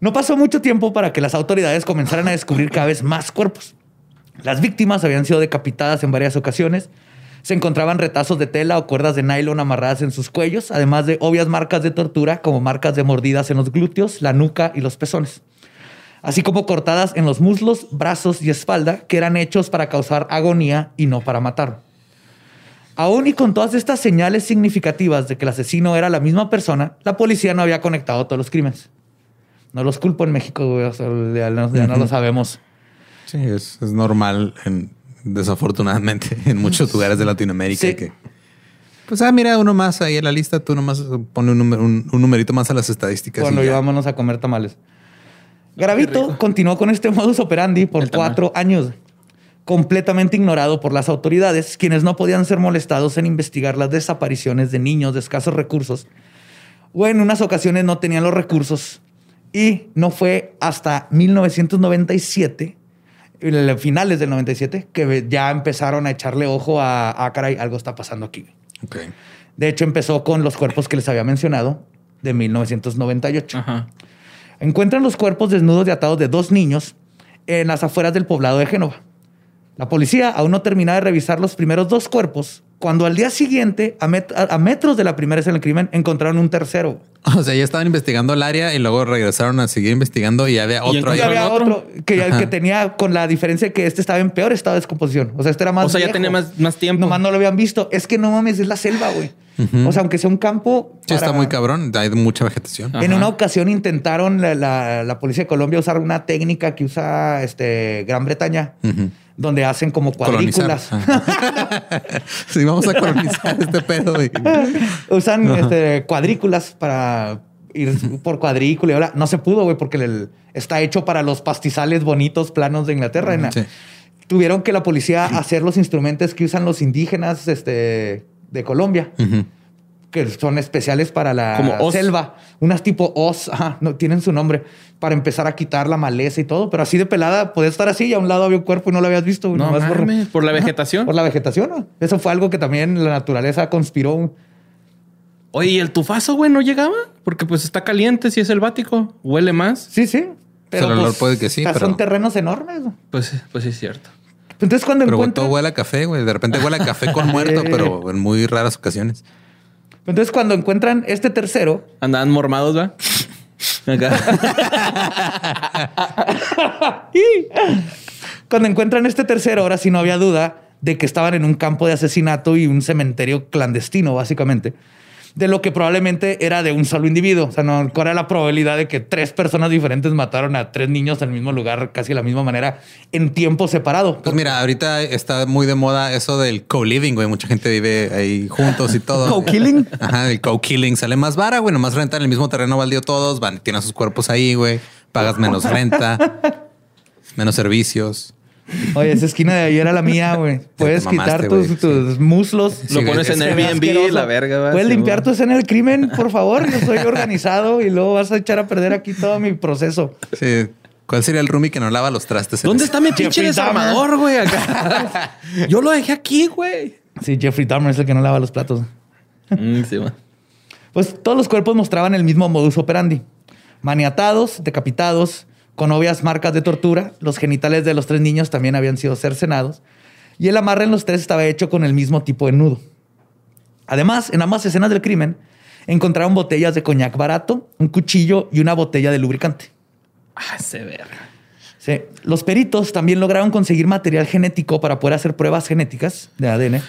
B: No pasó mucho tiempo para que las autoridades comenzaran a descubrir cada vez más cuerpos. Las víctimas habían sido decapitadas en varias ocasiones. Se encontraban retazos de tela o cuerdas de nylon amarradas en sus cuellos, además de obvias marcas de tortura como marcas de mordidas en los glúteos, la nuca y los pezones. Así como cortadas en los muslos, brazos y espalda que eran hechos para causar agonía y no para matar. Aún y con todas estas señales significativas de que el asesino era la misma persona, la policía no había conectado todos los crímenes. No los culpo en México, güey, o sea, ya, no, ya no lo sabemos.
A: Sí, es, es normal, en- desafortunadamente, <laughs> en muchos lugares de Latinoamérica
B: Sí.
A: que Pues ah, mira, uno más ahí en la lista, tú nomás pone un, un, un numerito más a las estadísticas.
B: Cuando
A: y ya.
B: íbamos a comer tamales. Garavito continuó con este modus operandi por
C: El
B: cuatro años, completamente ignorado por las autoridades, quienes no podían ser molestados en investigar las desapariciones de niños de escasos recursos, o en unas ocasiones no tenían los recursos. Y no fue hasta 1997, el- finales del 97, que ya empezaron a echarle ojo a, a caray, algo está pasando aquí. De hecho, empezó con los cuerpos que les había mencionado de 1998.
C: Ajá.
B: Encuentran los cuerpos desnudos y atados de dos niños en las afueras del poblado de Génova. La policía aún no terminaba de revisar los primeros dos cuerpos cuando al día siguiente, a, met- a- a metros de la primera escena del crimen, encontraron un tercero.
A: O sea, ya estaban investigando el área y luego regresaron a seguir investigando y ya había otro.
B: Y había
C: otro?
B: otro que, que tenía con la diferencia de que este estaba en peor estado de descomposición. O sea, este era más
C: O sea, ya tenía más, más tiempo.
B: Nomás no lo habían visto. Es que no mames, es la selva, güey. O sea, aunque sea un campo...
A: Sí, está muy cabrón. Hay mucha vegetación.
B: En una ocasión intentaron la, la- la policía de Colombia usar una técnica que usa este, Gran Bretaña,
A: Ujú.
B: Donde hacen como cuadrículas.
A: Ajá. <laughs> sí, vamos a colonizar este pedo. güey.
B: usan este, cuadrículas para ir por cuadrícula. y ahora no se pudo, güey, porque el- está hecho para los pastizales bonitos planos de Inglaterra.
A: Sí.
B: Tuvieron que la policía hacer los instrumentos que usan los indígenas este, de Colombia.
A: Ujú.
B: Que son especiales para la
C: Como
B: selva. Unas tipo os, ajá, no tienen su nombre, para empezar a quitar la maleza y todo. Pero así de pelada, podía estar así y a un lado había un cuerpo y no lo habías visto.
C: No
B: por-
C: la
B: Ajá,
C: vegetación.
B: Por la vegetación. ¿no? Eso fue algo que también la naturaleza conspiró.
C: Oye, ¿y el tufazo, güey, no llegaba? Porque pues está caliente si es selvático. Huele más.
B: Sí, sí. Pero
A: el olor
B: pues,
A: puede que sí,
B: o sea,
A: pero-
B: Son terrenos enormes. ¿no?
C: Pues, pues sí es cierto.
B: Entonces cuando
A: Pero
B: encuentran...
A: todo huele a café, güey. De repente huele a café con <laughs> muerto, pero en muy raras ocasiones.
B: Entonces cuando encuentran este tercero,
C: Andaban mormados, ¿va? Acá. <laughs>
B: Cuando encuentran este tercero, ahora sí no había duda de que estaban en un campo de asesinato y un cementerio clandestino, básicamente. De lo que probablemente era de un solo individuo. O sea, no, ¿cuál era la probabilidad de que tres personas diferentes mataron a tres niños en el mismo lugar, casi de la misma manera, en tiempo separado?
A: Pues mira, ahorita está muy de moda eso del co-living, güey. Mucha gente vive ahí juntos y todo.
B: ¿Co-killing? <laughs>
A: Ajá, el co-killing sale más vara, güey. Nomás rentan el mismo terreno baldío todos, van, tienen sus cuerpos ahí, güey. Pagas menos renta, menos servicios.
B: Oye, esa esquina de ahí era la mía, güey. Puedes
A: mamaste,
B: quitar tus,
A: sí.
B: muslos.
A: Sí,
C: Lo pones en Airbnb, la verga, ¿va?
B: Puedes
C: Sí,
B: limpiar tu escena del crimen, por favor. Yo soy organizado y luego vas a echar a perder aquí todo mi proceso.
A: Sí. ¿Cuál sería el roomie que no lava los trastes?
C: ¿Dónde está mi pinche
B: Jeffrey
C: desarmador, güey? Acá. <laughs> Yo lo dejé aquí, güey.
B: Sí, Jeffrey Dahmer es el que no lava los platos.
C: Mm, sí.
B: Pues todos los cuerpos mostraban el mismo modus operandi. Maniatados, decapitados, con obvias marcas de tortura. Los genitales de los tres niños también habían sido cercenados. Y el amarre en los tres estaba hecho con el mismo tipo de nudo. Además, en ambas escenas del crimen, encontraron botellas de coñac barato, un cuchillo y una botella de lubricante.
C: Ah, se verga.
B: Sí. Los peritos también lograron conseguir material genético para poder hacer pruebas genéticas de ADN.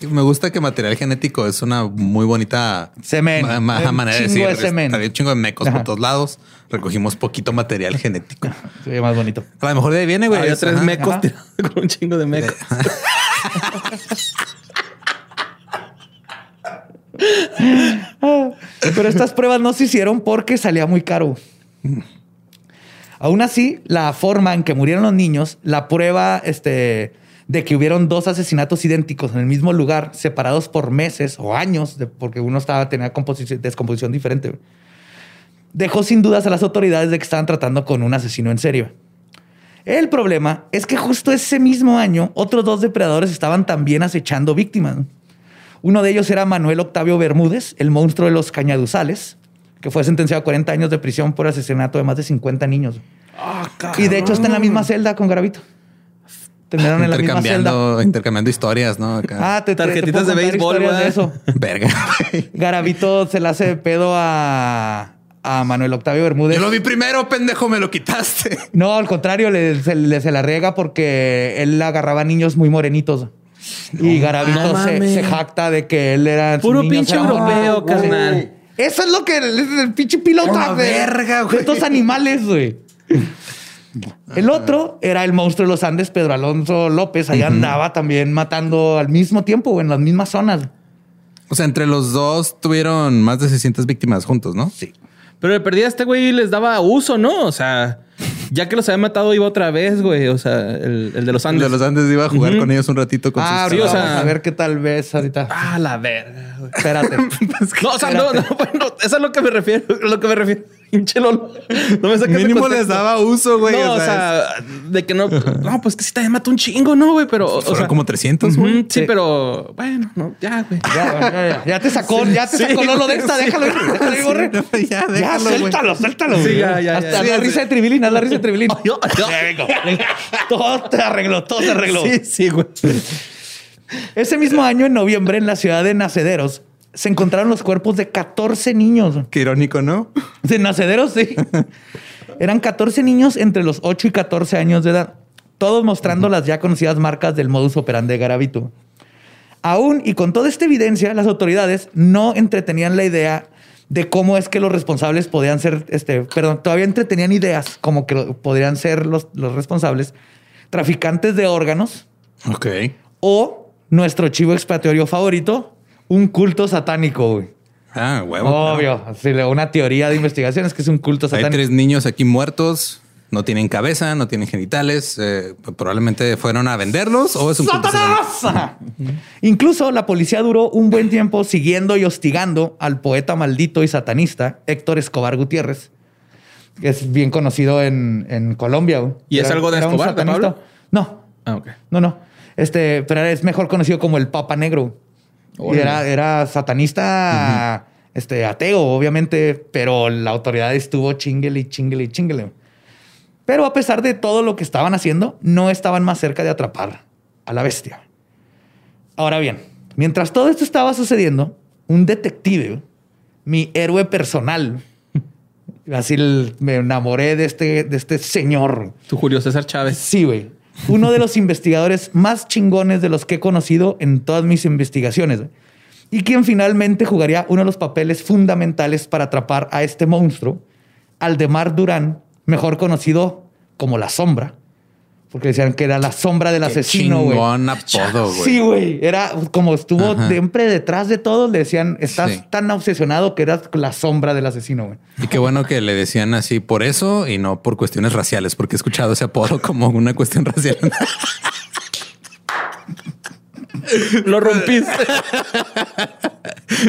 A: Me gusta que material genético es una muy bonita
B: Semen.
A: ma- manera de decir.
B: de semen.
A: Había un chingo de mecos
B: Ajá.
A: por todos lados. Recogimos poquito material genético. <laughs>
B: Se ve más bonito.
A: A lo mejor de ahí viene, güey.
C: Había
A: Es-
C: tres
A: ajá.
C: mecos
B: ajá.
C: tirados <laughs> con un chingo de mecos. <laughs>
B: Pero estas pruebas no se hicieron porque salía muy caro. Aún así, la forma en que murieron los niños, la prueba este, de que hubieron dos asesinatos idénticos en el mismo lugar, separados por meses o años, de- porque uno estaba tenía composición- descomposición diferente, dejó sin dudas a las autoridades de que estaban tratando con un asesino en serio. El problema es que justo ese mismo año, otros dos depredadores estaban también acechando víctimas. Uno de ellos era Manuel Octavio Bermúdez, el monstruo de los cañaduzales, que fue sentenciado a 40 años de prisión por asesinato de más de 50 niños.
C: Ah,
B: Y de hecho está en la misma celda con Gravito. Terminaron en la misma celda.
A: intercambiando, intercambiando historias, ¿no? Acá.
B: Ah, te, te- te
C: Tarjetitas de béisbol, güey.
B: de eso.
A: Verga.
B: Garavito se le hace de pedo a, a Manuel Octavio Bermúdez.
A: Yo lo vi primero, pendejo, me lo quitaste.
B: No, al contrario, le, se, le- se la riega porque él agarraba niños muy morenitos. y Garavito
C: no
B: se, jacta de que él era.
C: Puro pinche europeo, carnal.
B: Eso es lo que el, el pinche piloto de,
A: verga,
B: de
A: güey.
B: estos animales, güey. El otro era el monstruo de los Andes, Pedro Alonso López. Ahí andaba también matando al mismo tiempo, en las mismas zonas.
A: O sea, entre los dos tuvieron más de 600 víctimas juntos, ¿no?
B: Sí.
C: Pero de perdida este güey les daba uso, ¿no? O sea, ya que los había matado iba otra vez, güey. O sea, el, el de los
A: El
C: Andes.
A: de los Andes iba a jugar con ellos un ratito con
B: Ah,
A: sus
C: sí, o sea-
B: a ver qué tal vez ahorita.
C: Ah, la verga, güey.
B: Espérate. <laughs>
C: No, o sea, no, no, bueno, eso es lo que me refiero, lo que me refiero. <laughs> Pinche Lolo. No me saques
A: Mínimo les daba uso, güey.
C: No, o sea, de que no. No, pues que si te mató un chingo, ¿no, güey? Pero, o sea,
A: como 300,
C: ujú,
A: güey.
C: sí,
B: Sí.
C: pero bueno, no, ya, güey.
B: Ya, ya, ya, ya te sacó, ya te
C: Sí,
B: sacó Lolo de esta,
C: sí.
B: déjalo <laughs> déjalo borre.
A: Sí, ya,
B: Ya,
A: déjalo, güey.
B: suéltalo, suéltalo.
C: Sí,
B: güey.
C: ya, ya,
B: Hasta
C: ya.
B: la
C: Sí,
B: risa
C: sí.
B: de Tribilín, haz la risa de Tribilín.
C: Yo- yo-
B: todo te arregló, todo se arregló.
C: Sí, sí, güey.
B: Ese mismo año, en noviembre, en la ciudad de Nacederos, se encontraron los cuerpos de 14 niños.
A: Qué irónico, ¿no?
B: De Nacederos, sí. Eran 14 niños entre los 8 y 14 años de edad, todos mostrando las ya conocidas marcas del modus operandi de Garavito. Aún y con toda esta evidencia, las autoridades no entretenían la idea de cómo es que los responsables podían ser, este, perdón, todavía entretenían ideas como que podrían ser los, los responsables traficantes de órganos
A: Ok.
B: o nuestro chivo expiatorio favorito, un culto satánico, güey.
A: Ah, huevo.
B: Obvio. Una teoría de investigación es que es un culto
A: Hay
B: satánico.
A: tres niños aquí muertos. No tienen cabeza, no tienen genitales. eh, probablemente fueron a venderlos o es un culto satánico.
B: Incluso la policía duró un buen tiempo siguiendo y hostigando al poeta maldito y satanista Héctor Escobar Gutiérrez, que es bien conocido en, en Colombia. güey.
C: ¿Y es algo de Escobar, de. Pablo?
B: No,
C: Ah, ok.
B: no, no. Este, pero es mejor conocido como el Papa Negro. Y era, era satanista, este, ateo, obviamente, pero la autoridad estuvo chinguele y chinguele y chinguele. Pero a pesar de todo lo que estaban haciendo, no estaban más cerca de atrapar a la bestia. Ahora bien, mientras todo esto estaba sucediendo, un detective, mi héroe personal, <laughs> así me enamoré de este, de este señor.
C: Tu Julio César Chávez.
B: Sí, güey. Uno de los investigadores más chingones de los que he conocido en todas mis investigaciones. Y quien finalmente jugaría uno de los papeles fundamentales para atrapar a este monstruo, Aldemar Durán, mejor conocido como La Sombra. Porque decían que era la sombra del
A: Qué
B: asesino, güey.
A: chingón apodo, güey.
B: Sí, güey. Era como estuvo
A: Ajá.
B: siempre detrás de todos, le decían, estás
A: Sí.
B: tan obsesionado que eras la sombra del asesino, güey.
A: Y qué bueno que le decían así por eso y no por cuestiones raciales, porque he escuchado ese apodo como una cuestión racial.
C: Lo rompiste.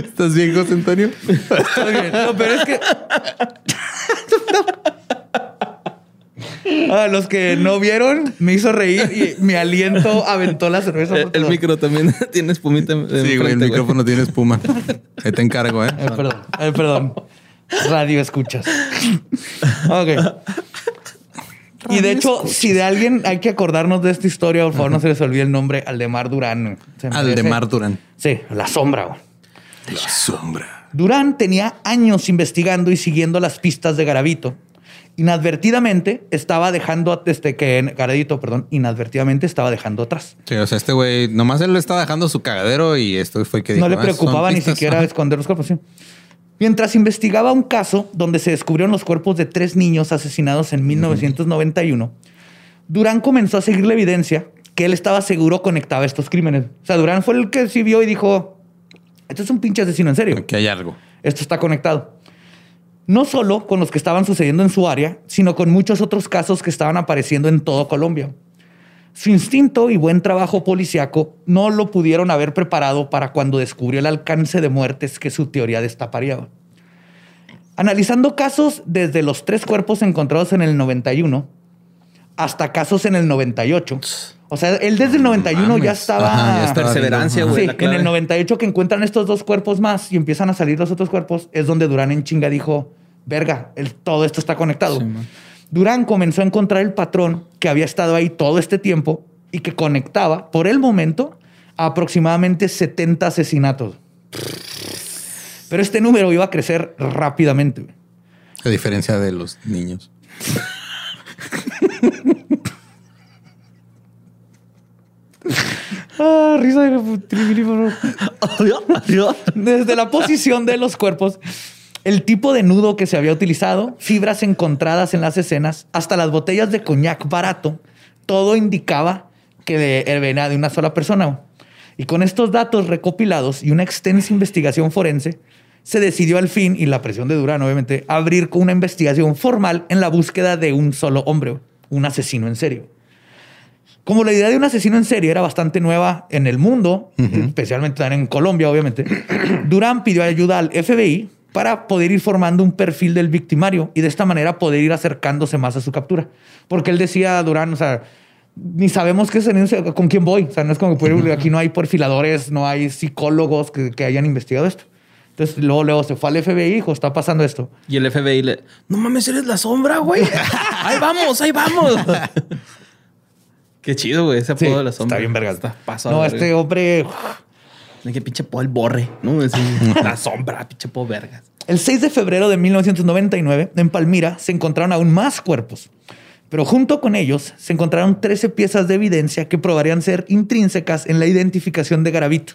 A: ¿Estás bien, José Antonio?
B: Muy bien. No, pero es que. <laughs> <laughs> A los que no vieron, me hizo reír y mi aliento aventó la cerveza.
C: el, el micro también <laughs> tiene espumita.
A: Sí, güey, el micrófono tiene espuma. Ahí te encargo, ¿eh?
B: Eh, perdón, eh, perdón. Radio escuchas. Ok. Y de hecho, si de alguien hay que acordarnos de esta historia, por favor, no se les olvide el nombre Aldemar Durán.
A: Aldemar Durán.
B: Sí, la sombra. güey.
A: La sombra.
B: Durán tenía años investigando y siguiendo las pistas de Garavito. Inadvertidamente estaba dejando, este, que Garavito, perdón, inadvertidamente estaba dejando atrás.
A: Sí, o sea, este güey, nomás él le estaba dejando su cagadero y esto fue que dijo.
B: no le
A: "Ah,
B: preocupaba ni
A: pistas".
B: siquiera esconder los cuerpos. sí. Mientras investigaba un caso donde se descubrieron los cuerpos de tres niños asesinados en 1991, Durán comenzó a seguir la evidencia que él estaba seguro conectaba estos crímenes. O sea, Durán fue el que sí vio y dijo, esto es un pinche asesino en serio.
A: Que hay algo.
B: Esto está conectado. No solo con los que estaban sucediendo en su área, sino con muchos otros casos que estaban apareciendo en todo Colombia. Su instinto y buen trabajo policiaco no lo pudieron haber preparado para cuando descubrió el alcance de muertes que su teoría destaparía. Analizando casos desde los tres cuerpos encontrados en el 91 hasta casos en el 98. O sea, él desde el 91 ya estaba...
A: Ajá, ya estaba
C: Perseverancia, güey.
B: Sí, en el 98 que encuentran estos dos cuerpos más y empiezan a salir los otros cuerpos, es donde Durán en chinga dijo, verga, el- todo esto está conectado.
C: Sí.
B: Durán comenzó a encontrar el patrón que había estado ahí todo este tiempo y que conectaba, por el momento, a aproximadamente 70 asesinatos. Pero este número iba a crecer rápidamente.
A: A diferencia de los niños. <laughs>
B: Ah, risa de. <laughs> Desde la posición de los cuerpos, el tipo de nudo que se había utilizado, fibras encontradas en las escenas, hasta las botellas de coñac barato, todo indicaba que venía de una sola persona. Y con estos datos recopilados y una extensa investigación forense, se decidió al fin, y la presión de Durán obviamente, abrir con una investigación formal en la búsqueda de un solo hombre, un asesino en serio. Como la idea de un asesino en serie era bastante nueva en el mundo, especialmente en Colombia, obviamente, Durán pidió ayuda al FBI para poder ir formando un perfil del victimario y de esta manera poder ir acercándose más a su captura. Porque él decía, Durán, o sea, ni sabemos qué es, con quién voy. O sea, no es como que aquí no hay perfiladores, no hay psicólogos que, que hayan investigado esto. Entonces luego, luego se fue al FBI, hijo, está pasando esto.
C: Y el FBI le, no mames, eres la sombra, güey. <laughs> ahí vamos, ahí vamos. <laughs> Qué chido, güey, ese apodo de la sombra.
B: Está bien verga. Está no, este hombre...
C: Que pinche po el borre, ¿no? <laughs> la sombra, pinche po vergas.
B: El 6 de febrero de 1999, en Palmira, se encontraron aún más cuerpos. Pero junto con ellos se encontraron 13 piezas de evidencia que probarían ser intrínsecas en la identificación de Garavito.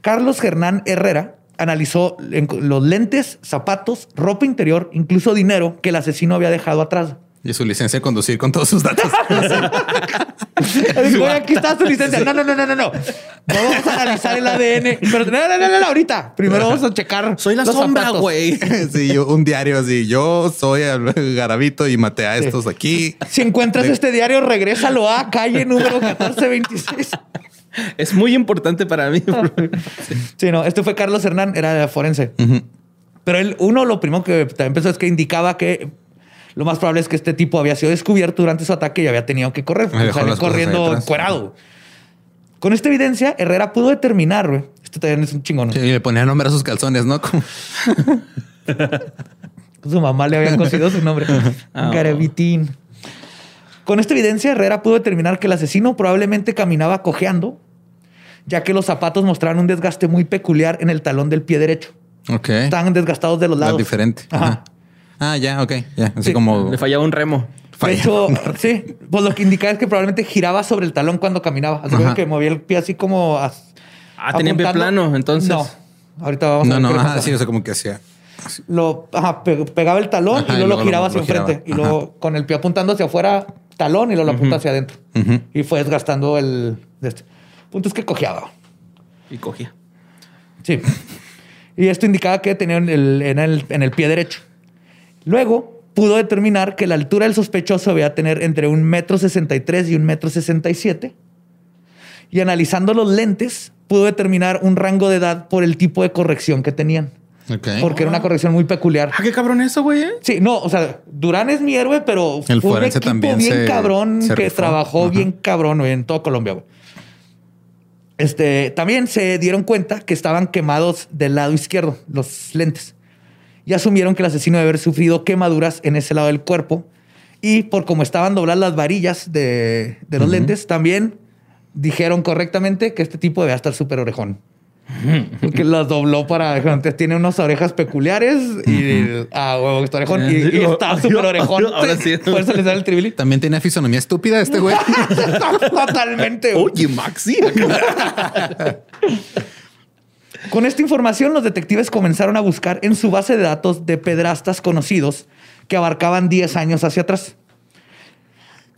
B: Carlos Hernán Herrera analizó los lentes, zapatos, ropa interior, incluso dinero que el asesino había dejado atrás.
A: Y su licencia de conducir con todos sus datos. <laughs> <laughs>
B: aquí está su licencia. No, no, no, no, no, no. Vamos a analizar el ADN. Pero no, no, no, no, ahorita. Primero vamos a checar.
C: Soy la sombra, güey. <laughs>
A: Sí, yo, un diario así. Yo soy el garabito y maté a estos aquí.
B: Si encuentras este diario, regrésalo a calle número 1426.
C: Es muy importante para mí.
B: sí, no, este fue Carlos Hernán, era forense. Pero él, uno, lo primero que también pensó es que indicaba que lo más probable es que este tipo había sido descubierto durante su ataque y había tenido que correr. Salió corriendo cuerado. Con esta evidencia, Herrera pudo determinar, güey. Esto también es un chingón.
A: Sí, le ponía nombre a sus calzones, ¿no? <laughs>
B: su mamá le había conseguido su nombre. <laughs> Garavitín. Con esta evidencia, Herrera pudo determinar que el asesino probablemente caminaba cojeando, ya que los zapatos mostraban un desgaste muy peculiar en el talón del pie derecho.
A: Ok.
B: Estaban desgastados de los lados.
A: diferente. Ajá. Ah, ya, ok. Ya. Así como.
C: Le fallaba un remo. <laughs>
B: De hecho, sí, pues lo que indicaba es que probablemente giraba sobre el talón cuando caminaba. Así que movía el pie así como.
C: ah, tenía pie plano, entonces.
B: No. Ahorita vamos
A: a
B: ver.
A: No, no, ajá, sí, o sea, como que hacía.
B: Lo ajá, pegaba el talón y luego lo giraba hacia enfrente. Y luego con el pie apuntando hacia afuera, talón y luego lo apunta hacia adentro. Y fue desgastando el. Este. punto es que cojeaba.
C: Y cogía.
B: Sí. Y esto indicaba que tenía en el, en el, en el pie derecho. Luego pudo determinar que la altura del sospechoso debía tener entre un metro sesenta y tres y un metro sesenta y siete. Y analizando los lentes, pudo determinar un rango de edad por el tipo de corrección que tenían. Porque era una corrección muy peculiar.
C: Ah, qué cabrón eso, güey. ¿eh?
B: Sí, no, o sea, Durán es mi héroe, pero
A: el fue un equipo también
B: bien cabrón que trabajó bien cabrón en todo Colombia. Güey. Este, también se dieron cuenta que estaban quemados del lado izquierdo, los lentes y asumieron que el asesino debe haber sufrido quemaduras en ese lado del cuerpo. Y por cómo estaban dobladas las varillas de, los lentes, también dijeron correctamente que este tipo debía estar súper orejón. <laughs> Porque las dobló para. Tiene unas orejas peculiares y. Ah, huevo, está orejón. Y, está súper orejón. Ahora sí. Por eso le sale el tribili.
A: También tiene fisonomía estúpida este güey. <laughs>
B: Totalmente.
C: Oye, Maxi. <laughs>
B: Con esta información, los detectives comenzaron a buscar en su base de datos de pedrastas conocidos que abarcaban 10 años hacia atrás.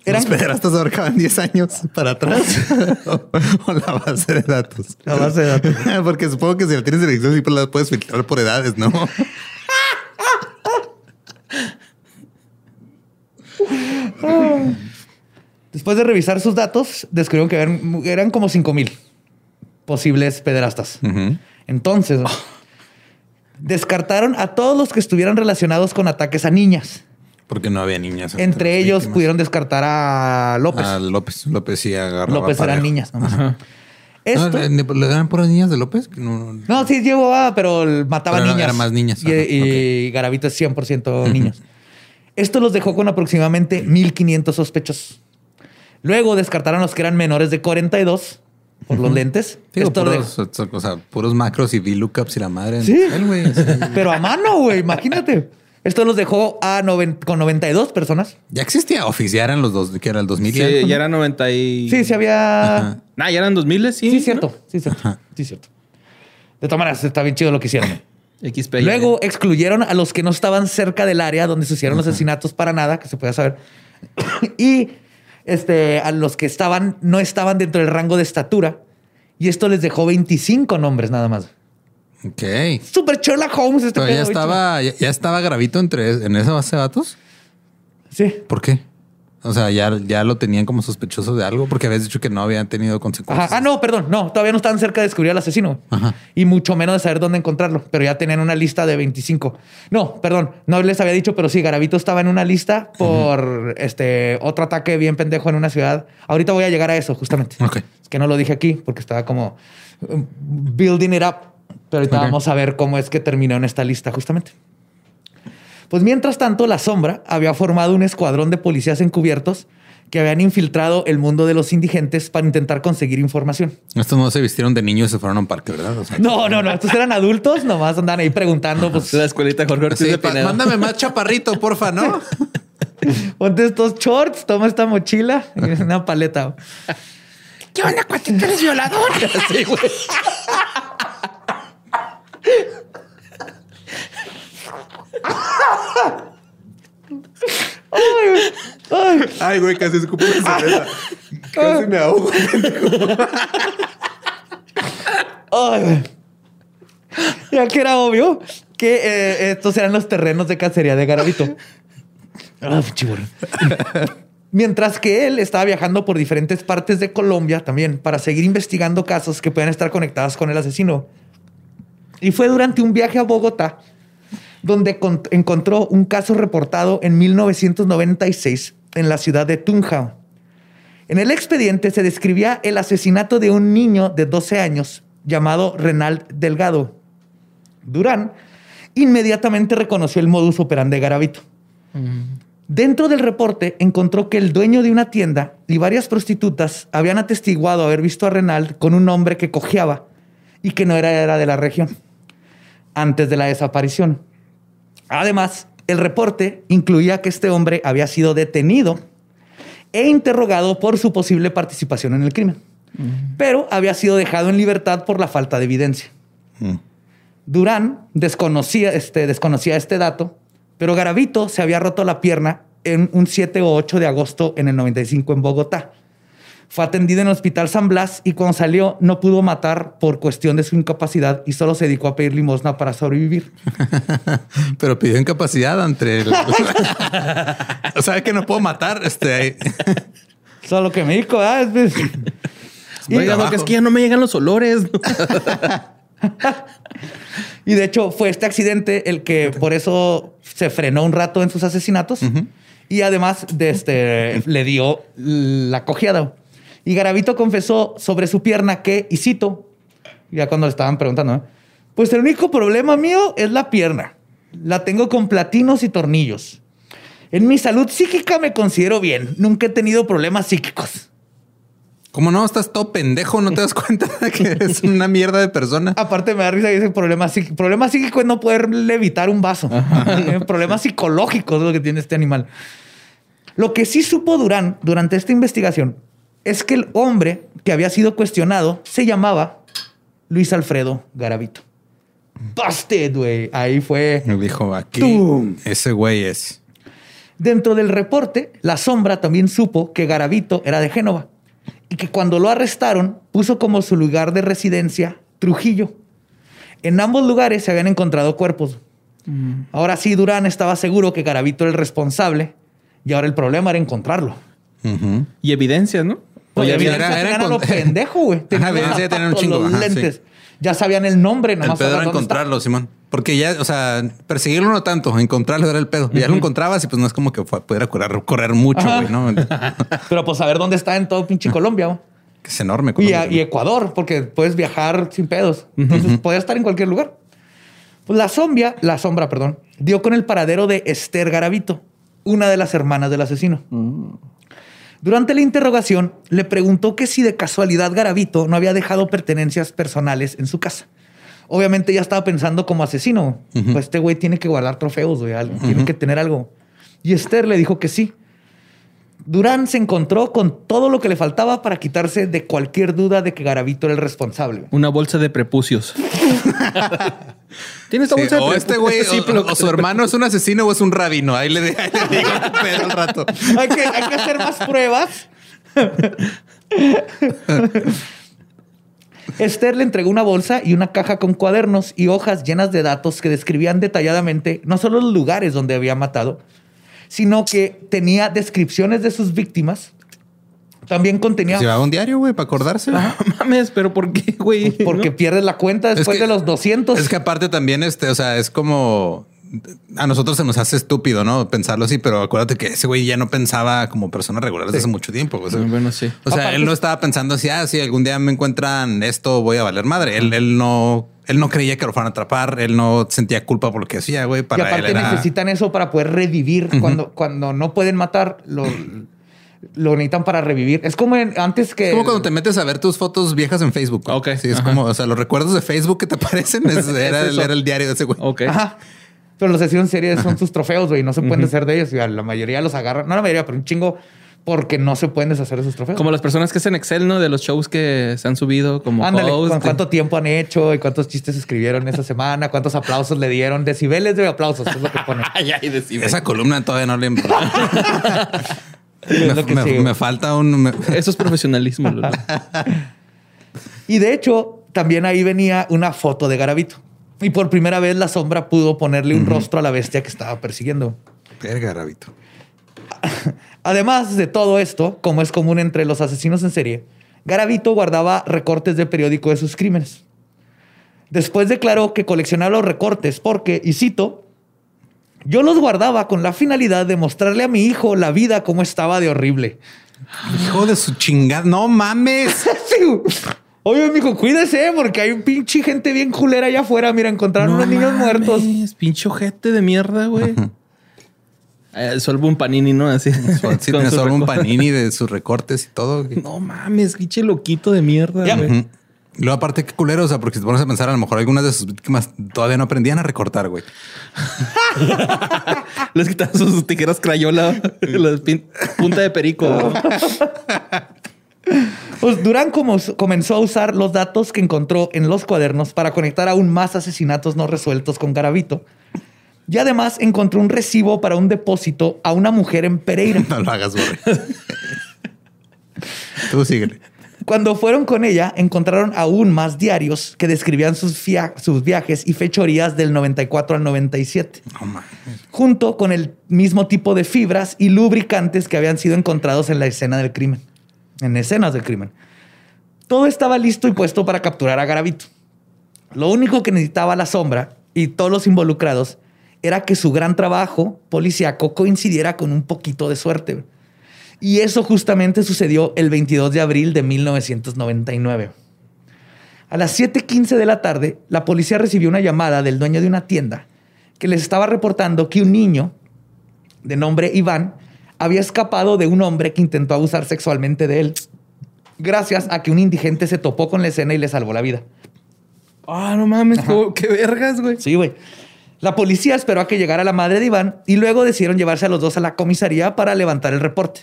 A: ¿Eran... ¿Los pedrastas abarcaban 10 años para atrás? <laughs> ¿O, la base de datos?
B: La base de datos. <laughs>
A: Porque supongo que si la tienes en Excel, pues la puedes filtrar por edades, ¿no? <laughs>
B: Después de revisar sus datos, descubrieron que eran, como 5 mil posibles pederastas. Entonces, descartaron a todos los que estuvieran relacionados con ataques a niñas.
A: Porque no había niñas.
B: Entre ellos pudieron descartar a López.
A: A López. López y a
B: López eran niñas
A: Esto, ¿Le dan por las niñas de López?
B: No, sí llevó, pero mataba niñas.
A: Era más niñas.
B: Y, Garavito es 100% niños. Esto los dejó con aproximadamente 1500 sospechosos. Luego descartaron los que eran menores de 42 por los lentes.
A: puros, o sea, puros macros y VLOOKUPs y la madre.
B: Sí. <laughs> Pero a mano, güey. Imagínate. Esto los dejó a con 92 personas.
A: Ya existía Office, ya eran los dos, que era el 2000.
C: Sí, ya, era 90 y...
B: Sí, sí había...
C: Nah, ya eran 2000, sí.
B: Sí, cierto. Sí, cierto. Sí, cierto. De todas maneras, está bien chido lo que hicieron. <laughs>
C: XP.
B: Luego excluyeron a los que no estaban cerca del área donde se hicieron los asesinatos para nada, que se pueda saber. <coughs> y este, a los que estaban, no estaban dentro del rango de estatura Y esto les dejó 25 nombres nada más.
A: Ok.
B: Super Sherlock Holmes este
A: Pero ya estaba, ya, ya estaba Gravito entre en esa base de datos.
B: Sí.
A: ¿Por qué? O sea, ya, ya lo tenían como sospechoso de algo porque habías dicho que no habían tenido consecuencias.
B: Ajá. Ah, no, perdón. No, todavía no estaban cerca de descubrir al asesino.
A: Ajá.
B: Y mucho menos de saber dónde encontrarlo. Pero ya tenían una lista de 25. No, perdón. No les había dicho, pero sí, Garavito estaba en una lista por este otro ataque bien pendejo en una ciudad. Ahorita voy a llegar a eso, justamente.
A: Ok.
B: Es que no lo dije aquí porque estaba como um, building it up. Pero ahorita vamos a ver cómo es que terminó en esta lista, justamente. Pues mientras tanto, la sombra había formado un escuadrón de policías encubiertos que habían infiltrado el mundo de los indigentes para intentar conseguir información.
A: Estos no se vistieron de niños y se fueron a un parque, ¿verdad? O sea,
B: No, no, no. Estos eran adultos, nomás andan ahí preguntando, pues,
C: La escuelita Jorge Ortiz de Pinedo.
A: mándame más chaparrito, porfa, ¿no? <laughs>
B: ponte estos shorts, toma esta mochila y <laughs> una paleta.
C: ¿Qué onda, cuatito? ¿Eres violador? <laughs> sí, güey.
B: Ay,
A: Ay, güey, casi escupo una cerveza. Casi me ahogo.
B: ay. Ya que era obvio que eh, estos eran los terrenos de cacería de Garavito. Ah. Mientras que él estaba viajando por diferentes partes de Colombia también para seguir investigando casos que puedan estar conectados con el asesino. Y fue durante un viaje a Bogotá donde con- encontró un caso reportado en 1996 en la ciudad de Tunja. En el expediente se describía el asesinato de un niño de 12 años llamado Renald Delgado. Durán inmediatamente reconoció el modus operandi de Garavito. Dentro del reporte encontró que el dueño de una tienda y varias prostitutas habían atestiguado haber visto a Renald con un hombre que cojeaba y que no era, era de la región antes de la desaparición. Además, el reporte incluía que este hombre había sido detenido e interrogado por su posible participación en el crimen, pero había sido dejado en libertad por la falta de evidencia. Durán desconocía este, desconocía este dato, pero Garavito se había roto la pierna en un 7 o 8 de agosto en el 95 en Bogotá. Fue atendido en el Hospital San Blas y cuando salió no pudo matar por cuestión de su incapacidad y solo se dedicó a pedir limosna para sobrevivir. <laughs>
A: Pero pidió incapacidad entre el... <laughs> o sea, que no puedo matar. Este, <laughs>
B: Solo que me dijo, ah, es- es-
C: Oiga. Doc, es que ya no me llegan los olores.
B: Y de hecho fue este accidente el que por eso se frenó un rato en sus asesinatos y además de este, le dio la cojeada. Y Garavito confesó sobre su pierna que, y cito, ya cuando le estaban preguntando, ¿eh? pues el único problema mío es la pierna. La tengo con platinos y tornillos. En mi salud psíquica me considero bien. Nunca he tenido problemas psíquicos.
A: ¿Cómo no? Estás todo pendejo. ¿No te das cuenta de que eres una mierda de persona? <laughs>
B: Aparte me da risa que dice problema psíquico. Problema psíquico es no poder levitar un vaso. <laughs> Eh, Problemas psicológicos es lo que tiene este animal. Lo que sí supo Durán durante esta investigación es que el hombre que había sido cuestionado se llamaba Luis Alfredo Garavito. Busted, güey. Ahí fue.
A: Me dijo aquí.
B: Tum.
A: Ese güey es.
B: Dentro del reporte, la sombra también supo que Garavito era de Génova y que cuando lo arrestaron puso como su lugar de residencia Trujillo. En ambos lugares se habían encontrado cuerpos. Ahora sí, Durán estaba seguro que Garavito era el responsable y ahora el problema era encontrarlo.
C: Y evidencias, ¿no?
B: Oye,
A: Oye,
B: mira,
A: era-
B: era,
A: con- <laughs>
B: pendejo, güey. Los
A: evidencia de tener un chingo,
B: los
A: ajá, sí.
B: lentes. Ya sabían el nombre,
A: El
B: nomás
A: pedo era
B: sabían dónde
A: encontrarlo, Simón. Porque ya, o sea, perseguirlo no tanto, encontrarlo era el pedo. Ya lo encontrabas y pues no es como que fue- pudiera correr, correr mucho,
B: Ajá.
A: güey, ¿no? <laughs>
B: Pero pues saber dónde está en todo pinche Colombia. güey.
A: Que es enorme.
B: Y,
A: Colombia,
B: y Ecuador, porque puedes viajar sin pedos. Entonces podía estar en cualquier lugar. Pues la sombra, la sombra, perdón, dio con el paradero de Esther Garavito, una de las hermanas del asesino. Durante la interrogación, le preguntó que si de casualidad Garavito no había dejado pertenencias personales en su casa. Obviamente ya estaba pensando como asesino. Pues este güey tiene que guardar trofeos, güey, algo, tiene que tener algo. Y Esther le dijo que sí. Durán se encontró con todo lo que le faltaba para quitarse de cualquier duda de que Garavito era el responsable.
C: Una bolsa de prepucios. <laughs> ¿Tienes esta
A: Sí,
C: bolsa de
A: o
C: prepucios?
A: este güey,
C: Sí,
A: o, su hermano es un asesino o es un rabino. Ahí le, <laughs> ahí le digo pedo al rato.
B: Hay que, hay que hacer más pruebas. <laughs> Esther le entregó una bolsa y una caja con cuadernos y hojas llenas de datos que describían detalladamente no solo los lugares donde había matado, sino que tenía descripciones de sus víctimas. También contenía...
A: Llevaba un diario, güey, para acordarse. <laughs>
C: No mames, pero ¿por qué, güey?
B: Porque
C: ¿No?
B: pierdes la cuenta después
A: que-
B: de los 200.
A: Es que aparte también, este, o sea, es como a nosotros se nos hace estúpido, ¿no? Pensarlo así, pero acuérdate que ese güey ya no pensaba como persona regular desde hace mucho tiempo. O sea,
C: Bueno, sí.
A: o sea,
B: Aparte-
A: él no estaba pensando así, ah, si algún día me encuentran esto, voy a valer madre. Él, él no, él no creía que lo fueran a atrapar. Él no sentía culpa por lo que hacía, güey.
B: y
A: Para
B: aparte
A: él era...
B: necesitan eso para poder revivir. cuando, cuando no pueden matar, lo, lo necesitan para revivir. Es como en- antes que...
A: Es como cuando te metes a ver tus fotos viejas en Facebook. güey.
C: Ok,
A: Sí, es
C: ajá.
A: como, o sea, los recuerdos de Facebook que te aparecen es- <laughs> era,
C: Es eso.
A: era el diario de ese güey.
C: Ok.
B: Ajá. Pero los asesinos en serie son sus trofeos, güey. No se pueden deshacer de ellos. Y a la mayoría los agarran. No la mayoría, pero un chingo porque no se pueden deshacer de sus trofeos.
C: Como las personas que hacen Excel, ¿no? De los shows que se han subido como
B: Ándale,
C: host.
B: con cuánto tiempo han hecho y cuántos chistes escribieron esa <laughs> semana, cuántos aplausos le dieron, decibeles de aplausos, es lo que pone. <laughs>
C: Ay.
A: Esa columna todavía no le... <laughs> me,
B: Es lo que
A: me- falta un... me-
C: Eso es profesionalismo.
B: Y de hecho, también ahí venía una foto de Garabito. Y por primera vez la sombra pudo ponerle un rostro a la bestia que estaba persiguiendo.
A: Verga, Rabito. <laughs>
B: Además de todo esto, como es común entre los asesinos en serie, Garavito guardaba recortes de periódico de sus crímenes. Después declaró que coleccionaba los recortes porque, y cito, yo los guardaba con la finalidad de mostrarle a mi hijo la vida como estaba de horrible.
A: Hijo de su chingada. No mames. <laughs>
B: Sí. Oye, mijo, cuídese porque hay un pinche gente bien culera allá afuera. Mira, encontraron unos niños muertos.
C: Es pinche ojete de mierda, güey. Eh, Solo un panini, ¿no? Así.
A: Sí, <laughs> tiene solo un panini de sus recortes y todo. güey.
C: No mames, pinche loquito de mierda,
B: Ya.
C: güey.
A: Y Luego, aparte, qué culero, o sea, porque si te pones a pensar, a lo mejor algunas de sus víctimas todavía no aprendían a recortar, güey. <laughs>
C: Les quitan sus tijeras crayola, <laughs> punta de perico.
B: Pues Durán como- comenzó a usar los datos que encontró en los cuadernos para conectar aún más asesinatos no resueltos con Garavito. Y además encontró un recibo para un depósito a una mujer en Pereira. <laughs>
A: No lo hagas, güey. Tú síguele.
B: Cuando fueron con ella, encontraron aún más diarios que describían sus, viajes y fechorías del 94 al 97,
A: No mames.
B: junto con el mismo tipo de fibras y lubricantes que habían sido encontrados en la escena del crimen, en escenas del crimen. Todo estaba listo y puesto para capturar a Garavito. Lo único que necesitaba la sombra y todos los involucrados era que su gran trabajo policíaco coincidiera con un poquito de suerte. Y eso justamente sucedió el 22 de abril de 1999. A las 7:15 de la tarde, la policía recibió una llamada del dueño de una tienda que les estaba reportando que un niño de nombre Iván había escapado de un hombre que intentó abusar sexualmente de él, gracias a que un indigente se topó con la escena y le salvó la vida.
C: Ah, no mames, qué, vergas, güey.
B: Sí, güey. La policía esperó a que llegara la madre de Iván y luego decidieron llevarse a los dos a la comisaría para levantar el reporte.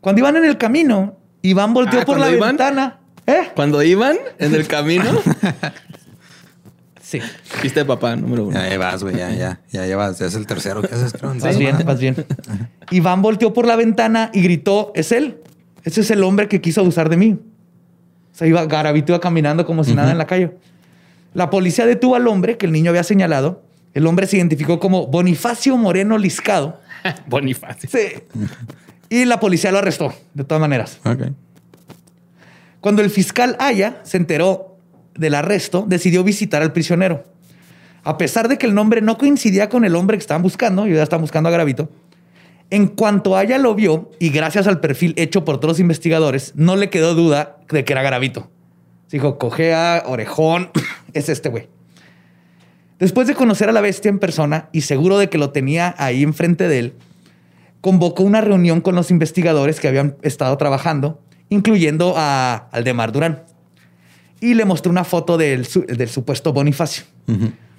B: Cuando iban en el camino, Iván volteó
C: Ah,
B: por la ventana. ¿Eh?
C: Cuando iban en el camino, <laughs>
B: Sí.
C: viste de papá, número uno.
A: Ya llevas, güey, ya, ya, ya llevas. Ya es el tercero que haces, creo.
B: Vas bien, vas bien. Iván volteó por la ventana y gritó, es él. Ese es el hombre que quiso abusar de mí. O sea, iba, Garavito iba caminando como si nada en la calle. La policía detuvo al hombre que el niño había señalado. El hombre se identificó como Bonifacio Moreno Liscado. <laughs>
C: Bonifacio.
B: Sí. Y la policía lo arrestó, de todas maneras.
A: Ok.
B: Cuando el fiscal Aya se enteró del arresto, decidió visitar al prisionero. A pesar de que el nombre no coincidía con el hombre que estaban buscando, y ya estaban buscando a Gravito, en cuanto Aya lo vio, y gracias al perfil hecho por todos los investigadores, no le quedó duda de que era Gravito. Dijo, cojea, orejón, <coughs> es este güey. Después de conocer a la bestia en persona y seguro de que lo tenía ahí enfrente de él, convocó una reunión con los investigadores que habían estado trabajando, incluyendo a Aldemar Durán. Y le mostró una foto del, del supuesto Bonifacio.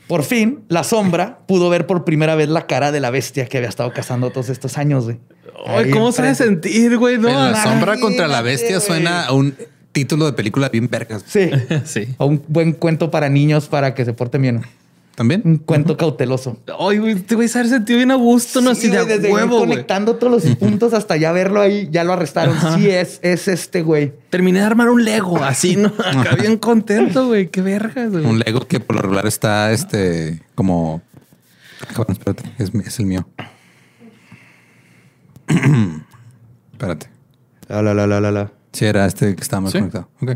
B: Por fin, la sombra pudo ver por primera vez la cara de la bestia que había estado cazando todos estos años. güey.
C: Ay, ¿cómo se debe
B: enfrente.
C: sentir, güey? No,
A: la sombra contra la bestia suena a un título de película bien vergas.
B: Sí. <laughs>
C: Sí.
B: O un buen cuento para niños para que se porten bien.
A: ¿También?
B: Un cuento cauteloso.
C: Ay, güey, te voy a haber sentido bien a gusto, no
B: Sí,
C: así de
B: desde ir
C: huevo, güey.
B: conectando todos los <laughs> puntos hasta ya verlo ahí, ya lo arrestaron. Sí, es, es este güey.
C: Terminé de armar un Lego, así, ¿no? <laughs> Acá bien contento, güey. Qué vergas, güey.
A: Un Lego que por lo regular está este como. Cabrón, espérate, es, el mío. <clears throat> espérate.
B: La, la, la, la, la, la. Ahí
A: Sí, era este que estábamos
C: ¿Sí?
A: conectado. Ok.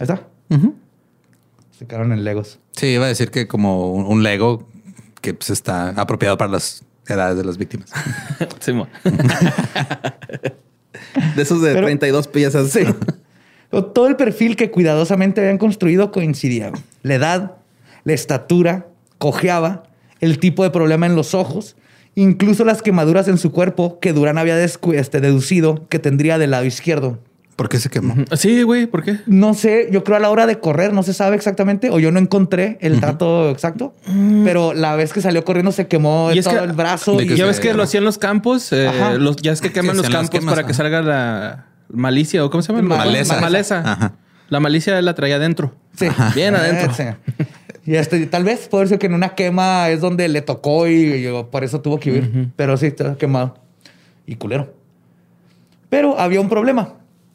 B: está. Se quedaron en Legos.
A: Sí, iba a decir que como un, un Lego que pues, está apropiado para las edades de las víctimas. <laughs>
C: De esos de
B: Pero-
C: 32 piezas.
B: Sí. <laughs> Todo el perfil que cuidadosamente habían construido coincidía. La edad, la estatura, cojeaba, el tipo de problema en los ojos, incluso las quemaduras en su cuerpo que Durán había este, deducido que tendría del lado izquierdo.
A: ¿Por qué se quemó?
C: Sí, güey, ¿por qué?
B: No sé, yo creo a la hora de correr, no se sabe exactamente, o yo no encontré el dato exacto, pero la vez que salió corriendo se quemó
C: Y es
B: todo
C: que-
B: el brazo. Y
C: Ya ves que lo hacían en los campos, eh, los, ya es que queman los campos
A: quemas,
C: para que salga la malicia o cómo se llama?
B: Ma-
A: Maleza.
C: Maleza.
A: Ajá.
C: La malicia la traía adentro.
B: Sí.
C: Bien adentro.
B: Sí. Y este, tal vez puede ser que en una quema es donde le tocó y, y por eso tuvo que huir. Pero sí, está quemado. Y culero. Pero había un problema.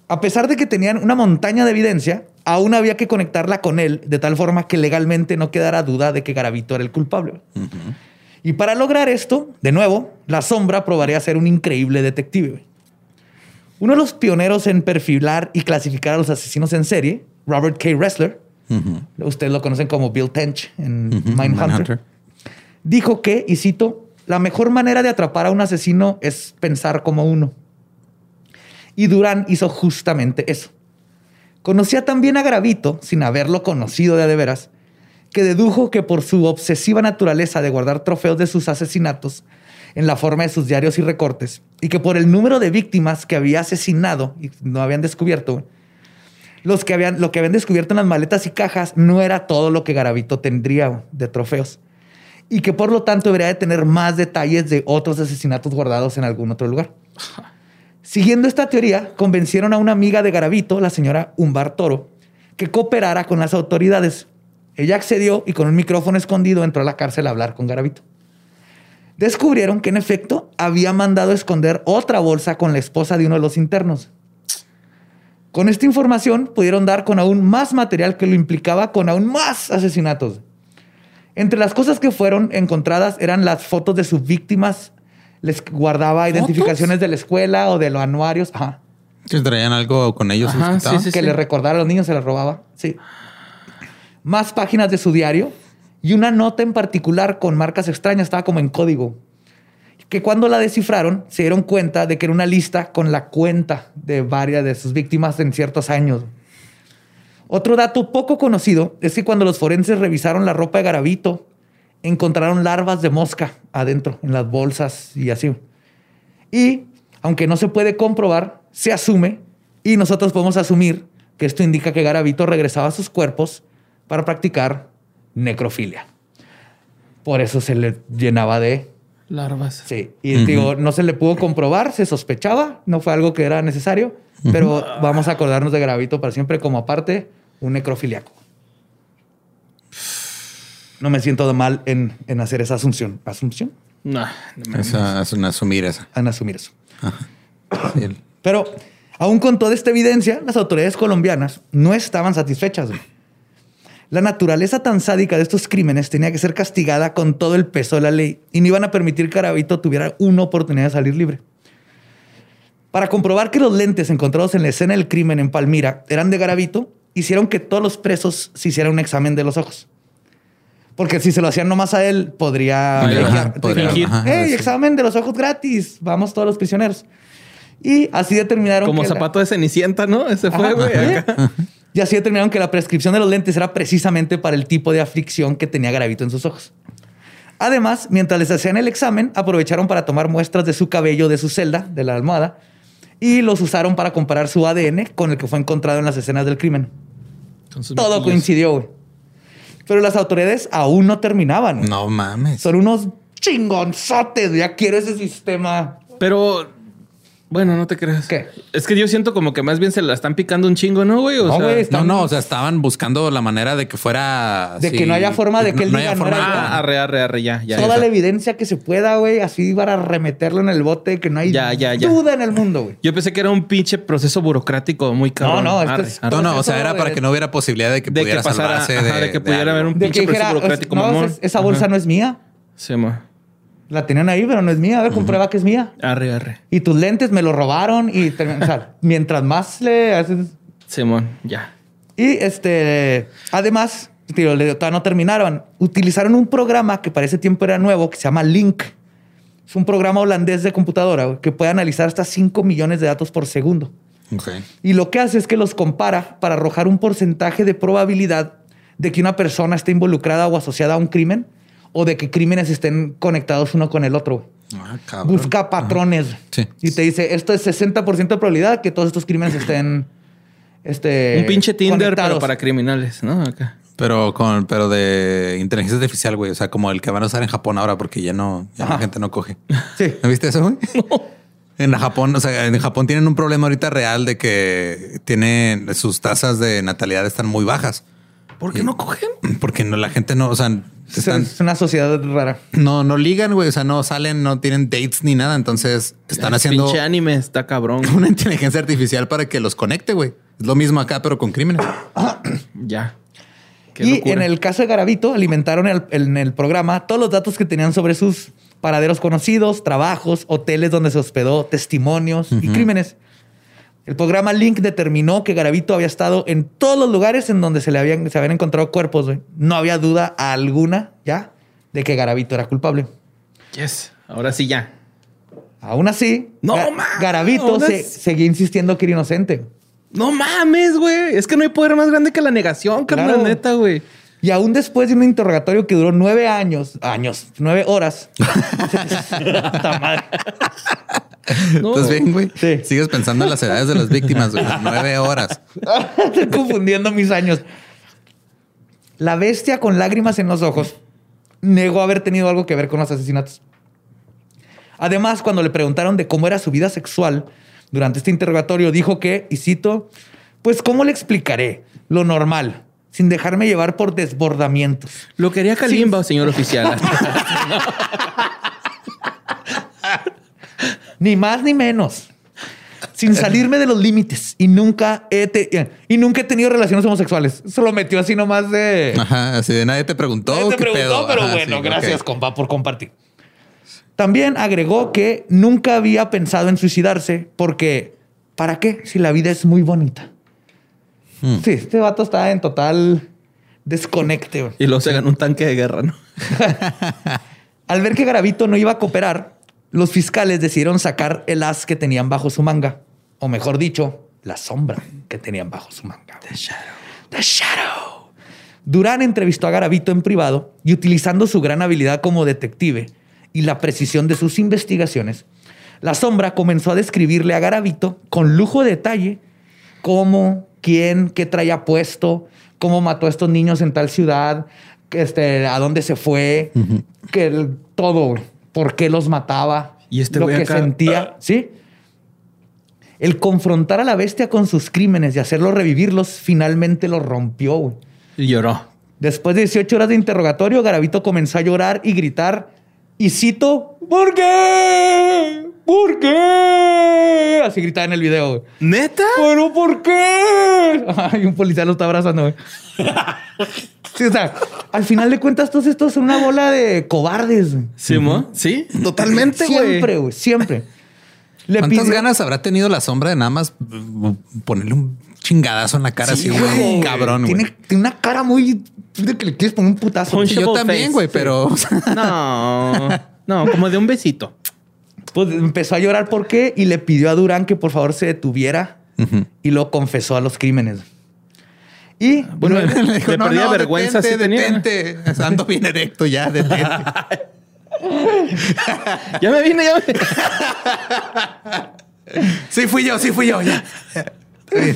B: A pesar de que tenían una montaña de evidencia, aún había que conectarla con él de tal forma que legalmente no quedara duda de que Garavito era el culpable. Y para lograr esto, de nuevo, la sombra probaría ser un increíble detective. Uno de los pioneros en perfilar y clasificar a los asesinos en serie, Robert K. Ressler,
A: Ujú.
B: ustedes lo conocen como Bill Tench en Mindhunter,
A: Mindhunter.
B: dijo que, y cito, la mejor manera de atrapar a un asesino es pensar como uno. Y Durán hizo justamente eso. Conocía también a Gravito, sin haberlo conocido de de veras, que dedujo que por su obsesiva naturaleza de guardar trofeos de sus asesinatos en la forma de sus diarios y recortes, y que por el número de víctimas que había asesinado y no habían descubierto, los que habían, lo que habían descubierto en las maletas y cajas no era todo lo que Garavito tendría de trofeos. Y que por lo tanto debería de tener más detalles de otros asesinatos guardados en algún otro lugar. Siguiendo esta teoría, convencieron a una amiga de Garavito, la señora Umbar Toro, que cooperara con las autoridades. Ella accedió y con un micrófono escondido entró a la cárcel a hablar con Garavito. Descubrieron que en efecto había mandado esconder otra bolsa con la esposa de uno de los internos. Con esta información pudieron dar con aún más material que lo implicaba con aún más asesinatos. Entre las cosas que fueron encontradas eran las fotos de sus víctimas. Les guardaba identificaciones de la escuela o de los anuarios. Ajá.
A: ¿Que traían algo con ellos?
C: Ajá, sí, sí,
B: que le recordara a los niños, se las robaba. Sí. Más páginas de su diario y una nota en particular con marcas extrañas, estaba como en código. Que cuando la descifraron, se dieron cuenta de que era una lista con la cuenta de varias de sus víctimas en ciertos años. Otro dato poco conocido es que cuando los forenses revisaron la ropa de Garavito, encontraron larvas de mosca adentro, en las bolsas y así. Y aunque no se puede comprobar, se asume y nosotros podemos asumir que esto indica que Garavito regresaba a sus cuerpos para practicar necrofilia. Por eso se le llenaba de...
C: Larvas.
B: Sí, y digo, no se le pudo comprobar, se sospechaba, no fue algo que era necesario, pero vamos a acordarnos de Garavito para siempre como aparte un necrofiliaco. No me siento mal en, en hacer esa asunción. ¿Asunción?
C: No, no me-
A: Esa, es una asumir esa.
B: En asumir eso.
A: Sí,
B: Pero aún con toda esta evidencia, las autoridades colombianas no estaban satisfechas. La naturaleza tan sádica de estos crímenes tenía que ser castigada con todo el peso de la ley y no iban a permitir que Garavito tuviera una oportunidad de salir libre. Para comprobar que los lentes encontrados en la escena del crimen en Palmira eran de Garavito, hicieron que todos los presos se hicieran un examen de los ojos. Porque si se lo hacían nomás a él, podría...
A: Ajá, podría,
C: fingir.
A: ajá,
B: ¡Hey,
A: sí.
B: examen de los ojos gratis! Vamos todos los prisioneros. Y así determinaron
C: Como
B: que la-
C: zapato de cenicienta, ¿no? Ese fue, güey. <laughs>
B: Y así determinaron que la prescripción de los lentes era precisamente para el tipo de aflicción que tenía Garavito en sus ojos. Además, mientras les hacían el examen, aprovecharon para tomar muestras de su cabello de su celda, de la almohada, y los usaron para comparar su ADN con el que fue encontrado en las escenas del crimen. Todo coincidió, güey. Pero las autoridades aún no terminaban.
A: No mames.
B: Son unos chingonzotes. Ya quiero ese sistema.
C: Pero Bueno, no te creas.
B: ¿Qué?
C: Es que yo siento como que más bien se la están picando un chingo, ¿no, güey? O
B: No,
C: sea,
B: güey,
A: No,
B: Están-
A: no, o sea, estaban buscando la manera de que fuera.
B: De que no haya forma de que él
A: no
B: diga,
A: haya
B: no
A: forma de-
B: yo.
C: Ah, arre, arre, arre, ya, ya.
B: Toda
C: ya.
B: la evidencia que se pueda, güey, así para remeterlo en el bote, que no hay
C: Ya, ya, ya.
B: duda en el mundo, güey.
C: Yo pensé que era un pinche proceso burocrático muy cabrón.
B: No, no, esto
C: Arre,
B: es-
C: arre.
A: No, no, o sea, era para que no hubiera posibilidad de que
C: De que
A: pudiera
C: pasara,
A: salvarse
C: ajá,
A: de,
C: de que pudiera haber un pinche
B: que
C: proceso burocrático
B: no, esa bolsa no es mía.
C: Sí, ma.
B: La tenían ahí, pero no es mía. A ver, comprueba que es mía.
C: Arre, arre.
B: Y tus lentes me los robaron y o sea, <laughs> mientras más le haces
C: Simón, ya.
B: y este además, tío, todavía no terminaron. Utilizaron un programa que para ese tiempo era nuevo que se llama Link. Es un programa holandés de computadora que puede analizar hasta 5 millones de datos por segundo.
A: Ok.
B: Y lo que hace es que los compara para arrojar un porcentaje de probabilidad de que una persona esté involucrada o asociada a un crimen o de que crímenes estén conectados uno con el otro.
A: Ah, cabrón.
B: Busca patrones.
A: Sí.
B: Y te dice, esto es 60% de probabilidad que todos estos crímenes estén... Este,
C: un pinche Tinder, pero
B: conectados".
C: para criminales, ¿no? Acá.
A: Pero con, pero de inteligencia artificial, güey. O sea, como el que van a usar en Japón ahora, porque ya no, ya la gente no coge.
B: Sí.
A: ¿No viste eso, güey? <laughs> En Japón, o sea, en Japón tienen un problema ahorita real de que tienen sus tasas de natalidad están muy bajas.
C: ¿Por qué no cogen? <clears throat>
A: Porque no, la gente no, o sea,
B: Es,
A: están,
B: es una sociedad rara.
A: no, no ligan, güey. O sea, no salen, no tienen dates ni nada. Entonces están haciendo
C: Pinche anime está cabrón. <laughs>
A: una inteligencia artificial para que los conecte, güey. Es lo mismo acá, pero con crímenes. <clears throat>
C: ya. Qué
B: y
C: locura.
B: en el caso de Garavito, alimentaron el- en el programa todos los datos que tenían sobre sus paraderos conocidos, trabajos, hoteles donde se hospedó, testimonios y crímenes. El programa Link determinó que Garavito había estado en todos los lugares en donde se le habían, se habían encontrado cuerpos. güey. No había duda alguna ya de que Garavito era culpable.
C: Yes. Ahora sí ya.
B: Aún así,
C: No,
B: Ga- Garavito se- seguía insistiendo que era inocente.
C: No mames, güey. Es que no hay poder más grande que la negación, carnal,
B: Claro.
C: neta, güey.
B: Y aún después de un interrogatorio que duró nueve años, años, nueve horas. <laughs> Madre. <laughs>
C: No.
A: ¿Estás bien, güey?
B: Sí.
A: Sigues pensando en las edades de las víctimas, güey. <laughs> Nueve horas. <laughs>
B: Estoy confundiendo mis años. La bestia con lágrimas en los ojos negó haber tenido algo que ver con los asesinatos. Además, cuando le preguntaron de cómo era su vida sexual durante este interrogatorio, dijo que, y cito, pues ¿cómo le explicaré? Lo normal, sin dejarme llevar por desbordamientos.
C: Lo quería Kalimba, señor oficial.
B: Ni más ni menos. Sin salirme de los límites. Y nunca he, te- y nunca he tenido relaciones homosexuales. Se lo metió así nomás de...
A: Ajá, así de nadie te preguntó.
B: Nadie te
A: ¿qué
B: preguntó,
A: pedo?
B: pero
A: Ajá,
B: bueno,
A: sí,
B: gracias, compa, por compartir. También agregó que nunca había pensado en suicidarse porque, ¿para qué? Si la vida es muy bonita.
A: Hmm.
B: Sí, este vato está en total desconecte.
C: y luego se ganó un tanque de guerra, ¿no? <laughs>
B: Al ver que Garavito no iba a cooperar, los fiscales decidieron sacar el as que tenían bajo su manga. O mejor dicho, la sombra que tenían bajo su manga. The Shadow. The Shadow. Durán entrevistó a Garavito en privado y utilizando su gran habilidad como detective y la precisión de sus investigaciones, la sombra comenzó a describirle a Garavito con lujo de detalle cómo, quién, qué traía puesto, cómo mató a estos niños en tal ciudad, este, a dónde se fue, que el- todo. Por qué los mataba,
C: Y este
B: lo que
C: acá,
B: sentía, ¿sí? El confrontar a la bestia con sus crímenes y hacerlo revivirlos finalmente lo rompió. güey.
C: Y lloró.
B: Después de 18 horas de interrogatorio, Garavito comenzó a llorar y gritar, y cito, ¿por qué? ¿Por qué? Así gritaba en el video. güey.
C: ¿Neta?
B: ¿Pero por qué? Ay, un policía lo está abrazando, güey. <laughs> Sí, o sea, al final de cuentas, todos estos son una bola de cobardes. güey.
C: ¿Simón? Sí, totalmente, güey.
B: Siempre, güey, siempre. Le
A: ¿Cuántas
B: pidió-
A: ganas habrá tenido la sombra de nada más mm, ponerle un chingadazo en la cara
B: Sí,
A: así, güey? Cabrón, güey.
B: Tiene, tiene una cara muy de que le quieres poner un putazo.
A: Sí, yo también, güey,
C: sí.
A: pero
C: No, <laughs> no, como de un besito.
B: Pues empezó a llorar por qué y le pidió a Durán que por favor se detuviera y lo confesó a los crímenes. Y
C: Bueno,
B: luego-
C: le perdía vergüenza
A: detente,
C: sí tenía.
A: detente. <laughs> Ando bien erecto ya, detente. <laughs>
C: Ya me vine, ya me...
A: Sí fui yo, sí fui yo, ya. <laughs>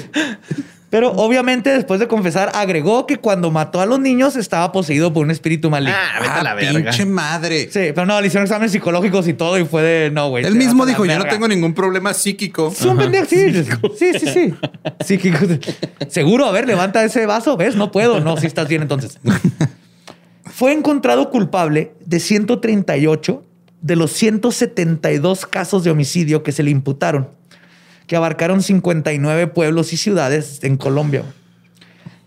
B: Pero obviamente después de confesar agregó que cuando mató a los niños estaba poseído por un espíritu maligno.
C: Ah, vete a
A: Ah,
C: la verga.
A: pinche madre.
B: Sí, pero no, le hicieron exámenes psicológicos y todo y fue de no, güey.
A: Él mismo dijo, yo no
B: verga".
A: tengo ningún problema psíquico.
B: Es un pendejo, sí, sí, sí, sí. <laughs> Psíquico. Seguro, a ver, levanta ese vaso, ¿ves? No puedo. No, sí estás bien entonces. <laughs> Fue encontrado culpable de 138 de los 172 casos de homicidio que se le imputaron, que abarcaron 59 pueblos y ciudades en Colombia.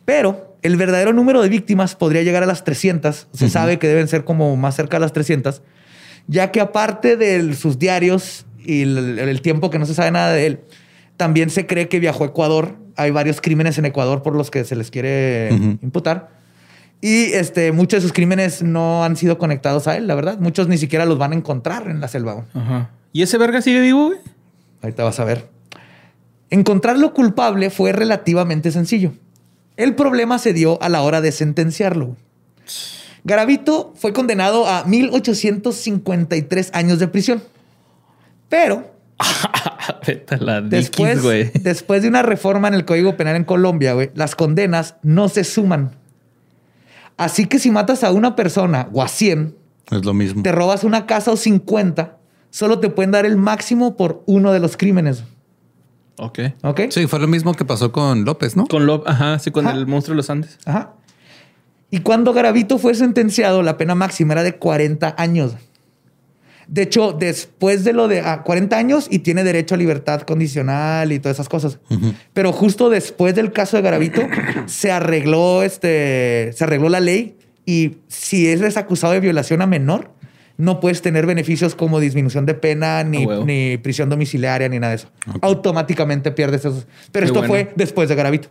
B: Pero el verdadero número de víctimas podría llegar a las 300. Se sabe que deben ser como más cerca de las 300, ya que aparte de sus diarios y el, el tiempo que no se sabe nada de él, también se cree que viajó a Ecuador. Hay varios crímenes en Ecuador por los que se les quiere imputar. Y este, muchos de sus crímenes no han sido conectados a él, la verdad. Muchos ni siquiera los van a encontrar en la selva.
C: Ajá. ¿Y ese verga sigue vivo, güey?
B: Ahorita vas a ver. Encontrarlo culpable fue relativamente sencillo. El problema se dio a la hora de sentenciarlo. Garavito fue condenado a 1853 años de prisión. Pero <laughs>
C: Dickies,
B: después de una reforma en el Código Penal en Colombia, güey, las condenas no se suman. Así que si matas a una persona o a 100,
A: Es lo mismo.
B: te robas una casa o 50, solo te pueden dar el máximo por uno de los crímenes.
C: Ok.
B: ¿Ok?
A: Sí, fue lo mismo que pasó con López, ¿no?
C: Con lo, ajá, sí, con
B: Ajá.
C: el monstruo de los Andes.
B: Ajá. Y cuando Garavito fue sentenciado, la pena máxima era de 40 años. De hecho, después de lo de ah, 40 años y tiene derecho a libertad condicional y todas esas cosas. Pero justo después del caso de Garavito <coughs> se arregló este se arregló la ley y si eres acusado de violación a menor, no puedes tener beneficios como disminución de pena, ni, ni prisión domiciliaria, ni nada de eso. Automáticamente pierdes esos. Pero
C: Qué
B: esto
C: bueno.
B: fue después de Garavito.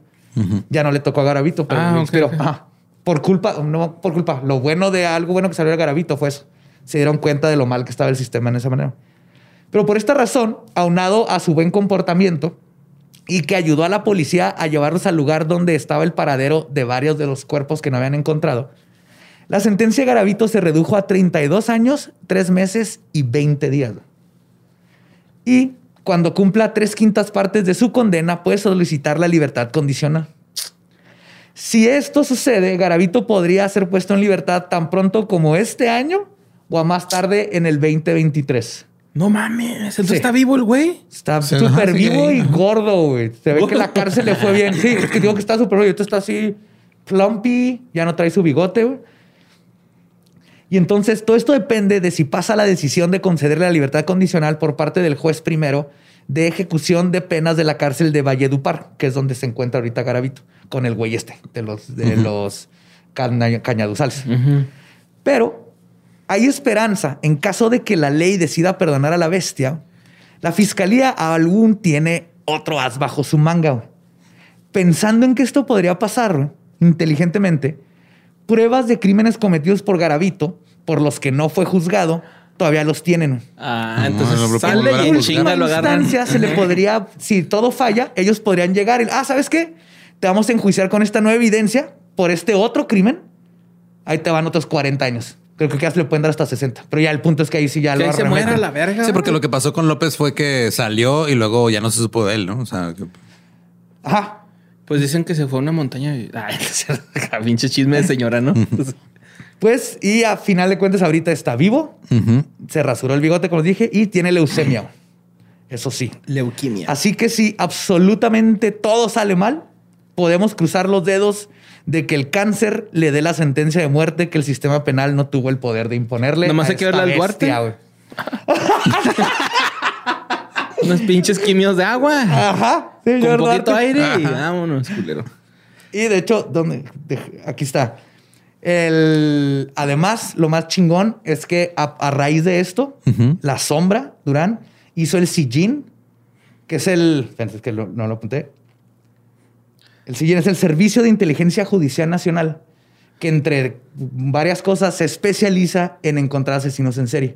B: Ya no le tocó a Garavito, pero,
C: Ah,
B: ajá, por culpa, no por culpa. Lo bueno de algo bueno que salió de Garavito fue eso. Se dieron cuenta de lo mal que estaba el sistema en esa manera. Pero por esta razón, aunado a su buen comportamiento y que ayudó a la policía a llevarlos al lugar donde estaba el paradero de varios de los cuerpos que no habían encontrado, la sentencia de Garavito se redujo a 32 años, 3 meses y 20 días. Y cuando cumpla tres quintas partes de su condena, puede solicitar la libertad condicional. Si esto sucede, Garavito podría ser puesto en libertad tan pronto como este año o a más tarde en el 2023.
C: No mames, entonces
B: Sí.
C: está vivo el güey.
B: Está súper vivo
A: ahí,
B: y gordo, güey. Se ve que la <laughs> cárcel le fue bien. Sí, es que digo que está súper, güey. Ahorita está así plumpy, ya no trae su bigote, güey. Y entonces todo esto depende de si pasa la decisión de concederle la libertad condicional por parte del juez primero de ejecución de penas de la cárcel de Valledupar, que es donde se encuentra ahorita Garavito, con el güey este, de los, de los caña- cañaduzales. Pero hay esperanza en caso de que la ley decida perdonar a la bestia. La fiscalía aún tiene otro as bajo su manga. Pensando en que esto podría pasar inteligentemente, pruebas de crímenes cometidos por Garavito, por los que no fue juzgado, todavía los tienen.
C: Ah,
A: No,
C: entonces
A: no lo
C: sale y en
B: última instancia se le podría, <laughs> si todo falla, ellos podrían llegar y, ah, ¿sabes qué? Te vamos a enjuiciar con esta nueva evidencia por este otro crimen. Ahí te van otros 40 años. Creo que ya se le pueden dar hasta 60. Pero ya el punto es que ahí sí ya lo
C: ahí se muera la verga.
A: Sí, porque lo que pasó con López fue que salió y luego ya no se supo de él, ¿no? O sea, que-
B: Ajá.
C: Pues dicen que se fue a una montaña y... <laughs> Ay, <laughs> pinche chisme de señora, ¿no? <laughs>
B: Pues, y a final de cuentas, ahorita está vivo. Se rasuró el bigote, como dije, y tiene leucemia. Eso sí.
C: Leuquimia.
B: Así que si absolutamente todo sale mal, podemos cruzar los dedos de que el cáncer le dé la sentencia de muerte que el sistema penal no tuvo el poder de imponerle.
C: Nomás
B: a
C: hay que verle al Duarte. Unos pinches quimios de agua.
B: Ajá.
C: con
B: señor
C: poquito
B: Duarte.
C: aire y vámonos, culero.
B: Y de hecho, ¿dónde? De- aquí está. El, además, lo más chingón es que a, a raíz de esto, la sombra, Durán, hizo el sillín, que es el. espérense, es que lo- no lo apunté. El sillín es el Servicio de Inteligencia Judicial Nacional, que entre varias cosas se especializa en encontrar asesinos en serie,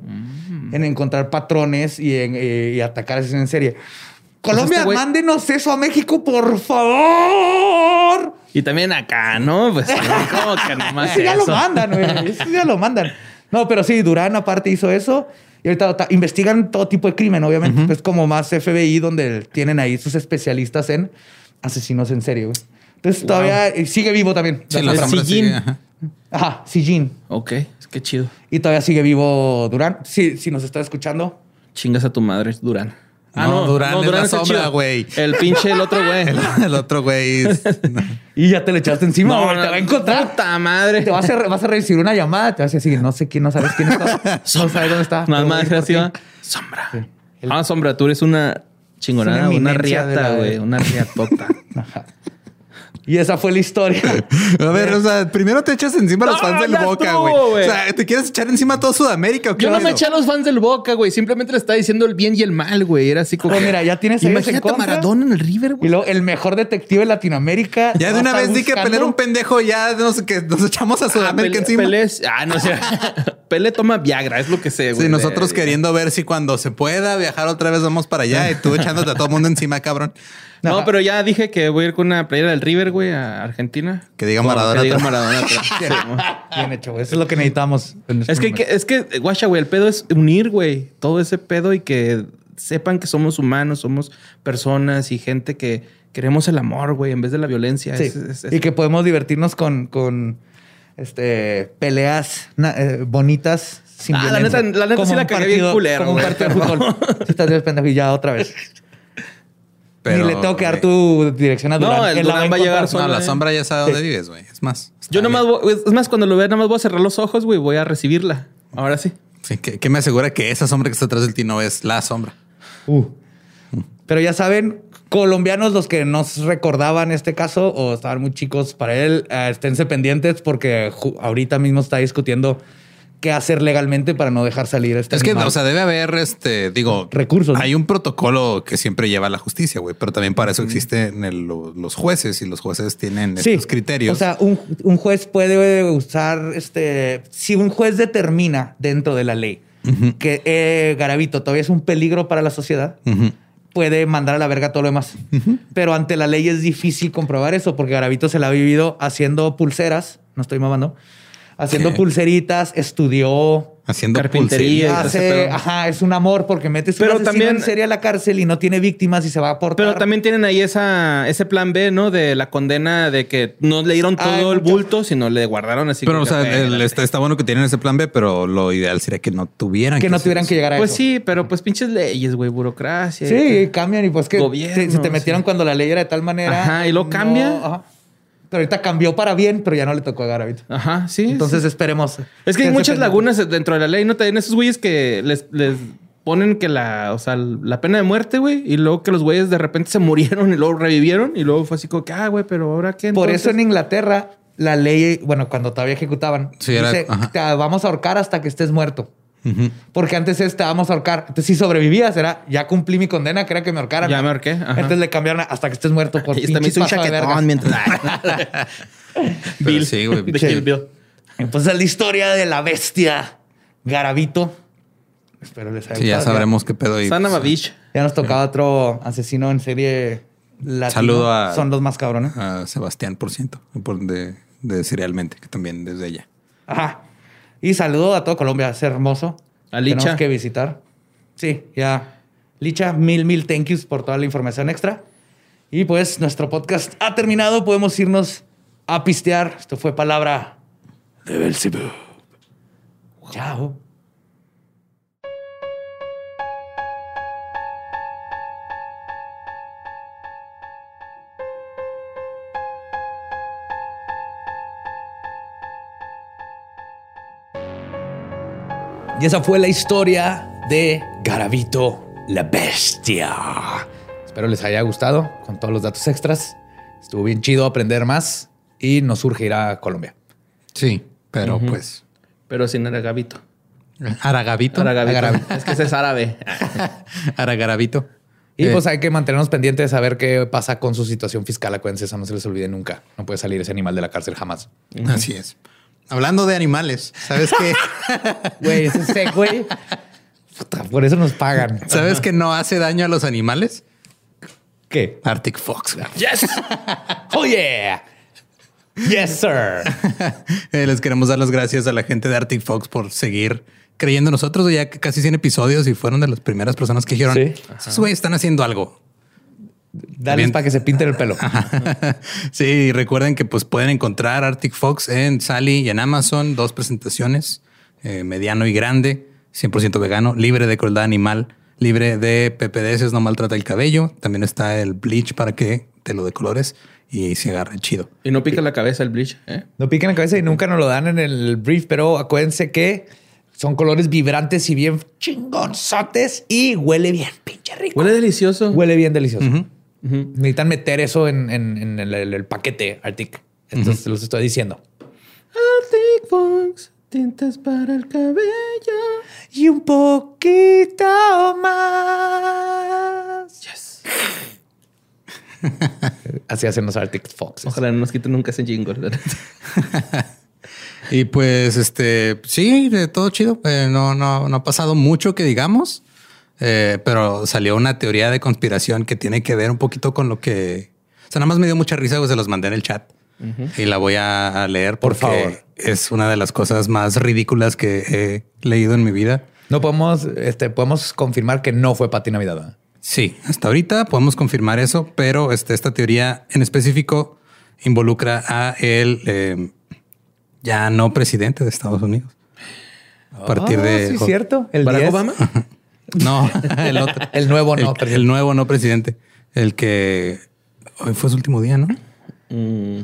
B: en encontrar patrones y en eh, y atacar asesinos en serie. Colombia,
C: este güey-
B: mándenos eso a México, por favor.
C: Y también acá, ¿no? Pues como que nomás <laughs>
B: Ese ya lo
C: eso.
B: mandan, güey. <laughs> Ya lo mandan. No, pero sí, Durán aparte hizo eso. Y ahorita ta- investigan todo tipo de crimen, obviamente. Es como más FBI, donde tienen ahí sus especialistas en. asesinos en serie, güey. Entonces todavía eh, sigue vivo también.
A: Sí,
B: La
A: la
C: Es
B: sombra.
A: sombra
C: Sillín.
A: sigue, ajá.
B: Ajá, Sijin.
C: Ok, es que chido.
B: Y todavía sigue vivo Durán. Sí, si nos está escuchando.
C: Chingas a tu madre, Durán.
A: No, Durán es la sombra, güey.
C: El pinche, el otro güey. <laughs>
A: El, el otro güey. es-
B: Y ya te le echaste encima,
C: No.
B: Te va a encontrar.
C: Puta madre.
B: Te vas a, vas a recibir una llamada. Te vas a decir, no sé quién, no sabes quién está. <laughs> No sabes dónde está.
C: Nada más así, Sombra. Ah, sombra, tú eres una chingonada,
B: una
C: riata, güey. Una riatota. <laughs>
B: Y esa fue la historia. <laughs>
A: A ver, o sea, primero te echas encima a los
C: No,
A: fans del Boca, güey.
C: güey.
A: O sea, ¿te quieres echar encima a todo Sudamérica o qué
C: Yo no me eché a los fans del Boca, güey. Simplemente le estaba diciendo el bien y el mal, güey. Era así como. Que-
B: mira, ya tienes
C: Imagínate a. Maradona en el River,
B: Y
C: güey.
B: luego el mejor detective de Latinoamérica.
A: Ya de una vez di que Pelé era un pendejo, ya no sé qué, nos echamos a
C: Ah,
A: Sudamérica encima.
C: Pelé ah, no sé. <laughs> Pelé toma Viagra, es lo que sé, güey.
A: Sí, nosotros
C: De-
A: queriendo ver si cuando se pueda viajar otra vez vamos para allá y tú echándote a todo el mundo encima, cabrón.
C: No,
B: Ajá.
C: pero ya dije que voy a ir con una playera del River, güey, a Argentina.
A: Que diga Maradona
C: Que diga. Maradona. <laughs>
B: Bien hecho, güey. Eso es lo que necesitamos. este
C: Es que, es que, guacha, güey, el pedo es unir, güey, todo ese pedo y que sepan que somos humanos, somos personas y gente que queremos el amor, güey, en vez de la violencia.
B: Sí.
C: Es- es- es-
B: Y que podemos divertirnos con, con este, peleas na- eh, bonitas sin
C: Ah, la neta- la neta
B: Como
C: sí la cagué bien culero,
B: Como un partido de fútbol. <laughs> Sí, estás bien pendejo y ya otra vez.
A: Pero,
B: Ni le tengo que dar tu dirección a
C: No,
B: Durán.
C: el
B: Él la
C: Durán va a llegar
A: No,
C: solo.
A: la
C: eh.
A: sombra ya sabe dónde vives, güey. Es más.
C: Yo nomás, voy- es más, cuando lo vea, nomás voy a cerrar los ojos, güey, voy a recibirla. Ahora sí.
A: Sí, que, que me asegura que esa sombra que está atrás del ti no es la sombra.
B: Uh. Pero ya saben, colombianos los que nos recordaban este caso o estaban muy chicos para él, eh, esténse pendientes porque ahorita mismo está discutiendo qué hacer legalmente para no dejar salir este
A: Es que, o sea, debe haber, este, digo,
B: Recursos, ¿no?
A: Hay un protocolo que siempre lleva a la justicia, güey, pero también para eso existen el- los jueces y los jueces tienen
B: Sí,
A: estos criterios.
B: O sea, un, un juez puede usar este. Si un juez determina dentro de la ley que eh, Garavito todavía es un peligro para la sociedad, puede mandar a la verga todo lo demás. Pero ante la ley es difícil comprobar eso porque Garavito se la ha vivido haciendo pulseras. No estoy mamando. Haciendo pulseritas, estudió.
A: haciendo
C: Carpintería.
B: Hace, ajá, es un amor porque metes
C: Pero
B: un
C: también-
B: en serie a la cárcel y no tiene víctimas y se va a aportar.
C: Pero también tienen ahí esa, ese plan B, ¿no? De la condena de que no le dieron todo el bulto, sino le guardaron así.
A: Pero, o sea,
C: que,
A: está, está bueno que tienen ese plan B, pero lo ideal sería que no tuvieran
B: que no
A: hacer
B: tuvieran
A: eso.
B: que llegar a
C: Pues
B: eso.
C: sí, pero pues pinches leyes, güey, burocracia.
B: Sí,
C: que-
B: cambian y pues que
C: Gobierno,
B: se, se te metieron
C: sí.
B: cuando la ley era de tal manera.
C: Ajá, y luego
B: no-
C: cambia.
B: ajá. Pero ahorita cambió para bien, pero ya no le tocó a Garavito.
C: Ajá, sí.
B: Entonces
C: sí.
B: esperemos.
C: Es que hay muchas lagunas dentro de la ley, ¿no? También esos güeyes que les, les ponen que la, o sea, la pena de muerte, güey, y luego que los güeyes de repente se murieron y luego revivieron y luego fue así como que, ah, güey, pero ahora qué.
B: Por eso en Inglaterra, la ley, bueno, cuando todavía ejecutaban,
A: Sí, era-
B: dice,
A: ajá.
B: "Te vamos a ahorcar hasta que estés muerto. Porque antes es, te vamos a ahorcar. Entonces, si sobrevivías, era, ya cumplí mi condena, que era que me ahorcaran.
C: Ya me ahorqué, ajá.
B: Entonces le cambiaron hasta que estés muerto por <laughs>
C: Y también
B: pinches
C: hizo un chaquetón mientras. <laughs>
A: Pero sí, güey.
C: Bill.
B: Entonces, la historia de la bestia Garavito. Espero les haya
A: Sí, ya
B: gustado.
A: sabremos qué pedo. y,
C: Sana
A: pues,
C: Babich.
B: Ya nos tocaba otro asesino en serie latino.
A: Saludo a-
B: Son los más cabrones.
A: a Sebastián, por ciento, por de, de Serialmente, que también desde ella.
B: Ajá. Y saludo a todo Colombia. Es hermoso.
C: A Licha.
B: Tenemos que visitar. Sí, ya. Licha, mil, mil thank yous por toda la información extra. Y pues nuestro podcast ha terminado. Podemos irnos a pistear. Esto fue palabra de Belzebub. Chao. Y esa fue la historia de Garavito la Bestia. Espero les haya gustado con todos los datos extras. Estuvo bien chido aprender más y nos surge ir a Colombia.
A: Sí, pero pues.
C: Pero sin Aragavito.
A: Aragavito.
C: Aragavito.
B: Aragavito.
C: Es que ese es árabe. <laughs>
A: Aragaravito.
B: Y
A: Eh,
B: pues hay que mantenernos pendientes de saber qué pasa con su situación fiscal. Acuérdense, eso no se les olvide nunca. No puede salir ese animal de la cárcel jamás.
A: Así es. Hablando de animales, ¿sabes qué? <laughs>
B: Güey, ese es güey. Puta, Por eso nos pagan.
A: ¿Sabes que no hace daño a los animales?
B: ¿Qué?
A: Arctic Fox. güey.
C: yes.
B: Oh, yeah. Yes, sir. <laughs>
A: Eh, Les queremos dar las gracias a la gente de Arctic Fox por seguir creyendo en nosotros. Ya que casi 100 episodios y fueron de las primeras personas que dijeron,
B: Sí.
A: esos güeyes están haciendo algo.
B: Dale
A: Bien.
B: para que se pinten el pelo. <laughs>
A: sí, y recuerden que pues pueden encontrar Arctic Fox en Sally y en Amazon, dos presentaciones, eh, mediano y grande, 100% vegano, libre de crueldad animal, libre de PPDS, no maltrata el cabello. También está el bleach para que te lo decolores y se agarre chido.
C: Y no pica la cabeza el bleach, ¿eh?
B: No piquen la cabeza y nunca nos lo dan en el brief, pero acuérdense que son colores vibrantes y bien chingonzotes y huele bien, pinche rico.
C: Huele delicioso.
B: Huele bien delicioso. Necesitan meter eso en, en- en el, el- el paquete Arctic. Entonces los estoy diciendo.
C: Arctic Fox, tintas para el cabello.
B: Y un poquito más.
C: Yes. <laughs>
B: Así hacen los Arctic Fox.
C: Ojalá no nos quiten nunca ese jingle. <laughs>
A: Y pues, este, sí, de todo chido. Eh, no, no, no ha pasado mucho que digamos, eh, pero salió una teoría de conspiración que tiene que ver un poquito con lo que, o sea, nada más me dio mucha risa, pues se los mandé en el chat y la voy a leer
B: Por
A: porque
B: favor.
A: es una de las cosas más ridículas que he leído en mi vida.
B: No podemos, este, podemos confirmar que no fue Pati Navidad. ¿verdad?
A: Sí, hasta ahorita podemos confirmar eso, pero este, esta teoría en específico involucra a el eh, ya no presidente de Estados Unidos. A partir
B: Ah,
A: de
B: sí, cierto. El
C: ¿Barack
B: 10.
C: Obama? <laughs>
A: No, <laughs> el otro.
B: El nuevo no
A: el,
B: presidente.
A: el nuevo no presidente. El que hoy fue su último día, ¿no?
C: Mm.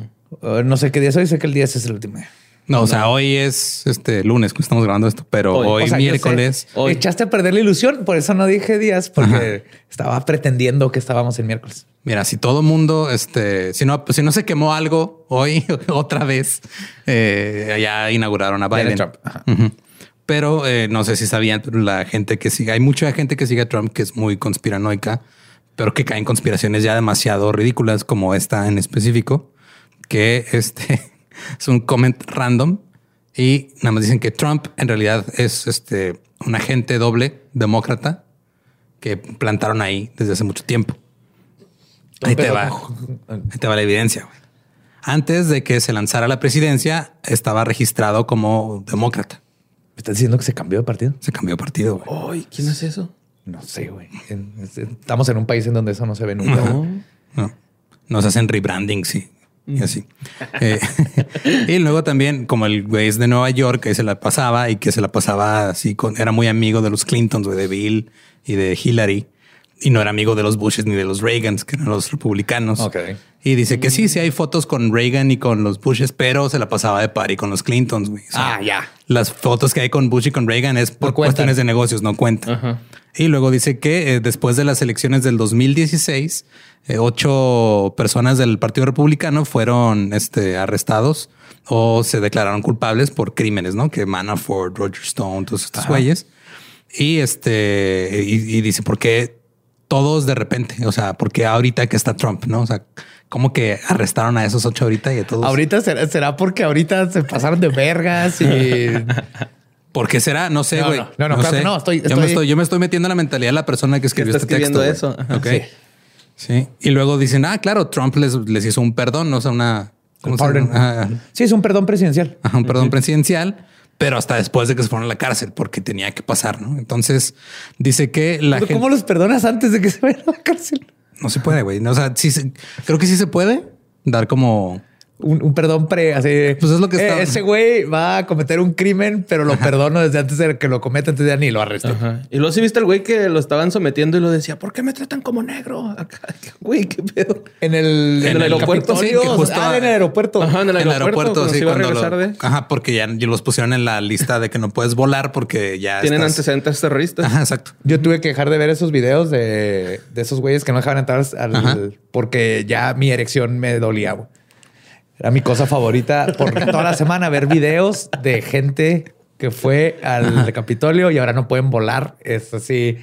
B: No sé qué día es hoy, sé que el 10 es el último día.
A: No, o sea, hoy es este lunes que estamos grabando esto, pero
C: Hoy.
A: hoy,
B: O sea,
A: miércoles.
B: sé,
C: Hoy.
B: Echaste a perder la ilusión, por eso no dije días, porque estaba pretendiendo que estábamos el miércoles.
A: Mira, si todo mundo, este, si no, si no se quemó algo hoy <laughs> otra vez, eh, ya inauguraron a Biden.
B: Trump.
A: Pero eh, no sé si sabían, pero la gente que sigue, hay mucha gente que sigue a Trump que es muy conspiranoica, pero que cae en conspiraciones ya demasiado ridículas, como esta en específico, que este <laughs> es un comment random y nada más dicen que Trump en realidad es este un agente doble demócrata que plantaron ahí desde hace mucho tiempo. Ahí te va. Ahí te va la evidencia. güey. Antes de que se lanzara la presidencia, estaba registrado como demócrata.
B: ¿Me estás diciendo que se cambió de partido?
A: Se cambió de partido. güey.
C: Ay, ¿quién es eso?
B: No sé, güey. Estamos en un país en donde eso no se ve nunca.
C: No.
A: No. Nos hacen rebranding, sí. Y así. Eh, <laughs> y luego también, como el güey es de Nueva York, que se la pasaba y que se la pasaba así con, era muy amigo de los Clintons, güey, de Bill y de Hillary. Y no era amigo de los Bushes ni de los Reagans, que eran los republicanos. Y dice que sí, sí hay fotos con Reagan y con los Bushes, pero se la pasaba de party con los Clintons. güey. O sea,
B: Ah, ya.
A: Las fotos que hay con Bush y con Reagan es por
B: No
A: cuestiones de negocios, no cuentan.
C: Ajá.
A: Y luego dice que eh, después de las elecciones del 2016, eh, ocho personas del Partido Republicano fueron este, arrestados o se declararon culpables por crímenes, ¿no? Que Manafort, Roger Stone, todos estos güeyes. Y este, y, y dice, ¿por qué todos de repente? O sea, ¿por qué ahorita que está Trump, no? O sea, ¿cómo que arrestaron a esos ocho ahorita y a todos?
B: Ahorita será, será porque ahorita se pasaron de vergas y <laughs>
A: ¿Por qué será? No sé,
B: No,
A: güey.
B: no, no, no, claro
A: sé.
B: que no, estoy-
A: Yo, me
B: estoy-
A: yo me estoy metiendo en la mentalidad de la persona que escribió este texto.
C: eso.
A: Ok.
B: Sí.
A: Sí. Y luego dicen, ah, claro, Trump les, les hizo un perdón, no o sea, una... ¿cómo se llama?
B: Sí, es un perdón presidencial.
A: ajá, un perdón presidencial, pero hasta después de que se fueron a la cárcel, porque tenía que pasar, ¿no? Entonces, dice que la
B: Pero
A: gente...
B: ¿Cómo los perdonas antes de que se vayan a la cárcel?
A: No se puede, güey. No, o sea, sí, se- creo que sí se puede dar como...
B: Un, un perdón pre, así.
A: Pues es lo que está-
B: "Eh, ese güey va a cometer un crimen, pero lo perdono desde antes de que lo cometa, antes de ni lo arresto.
C: Ajá. Y luego sí viste al güey que lo estaban sometiendo y lo decía, ¿por qué me tratan como negro? Acá, <laughs> güey, qué pedo.
B: En el,
C: En el aeropuerto, sí,
A: justo-
B: Ah, en el aeropuerto.
C: Ajá, en el
A: En el
C: aeropuerto,
A: sí, cuando lo-
C: de...
A: Ajá, porque ya los pusieron en la lista de que no puedes volar porque ya
C: Tienen
A: estás-
C: antecedentes terroristas.
A: Ajá, exacto.
B: Yo tuve que dejar de ver esos videos de, de esos güeyes que no dejaban entrar al,
A: Ajá.
B: porque ya mi erección me dolía. güey. Era mi cosa favorita por <laughs> toda la semana ver videos de gente que fue al Capitolio y ahora no pueden volar. Es así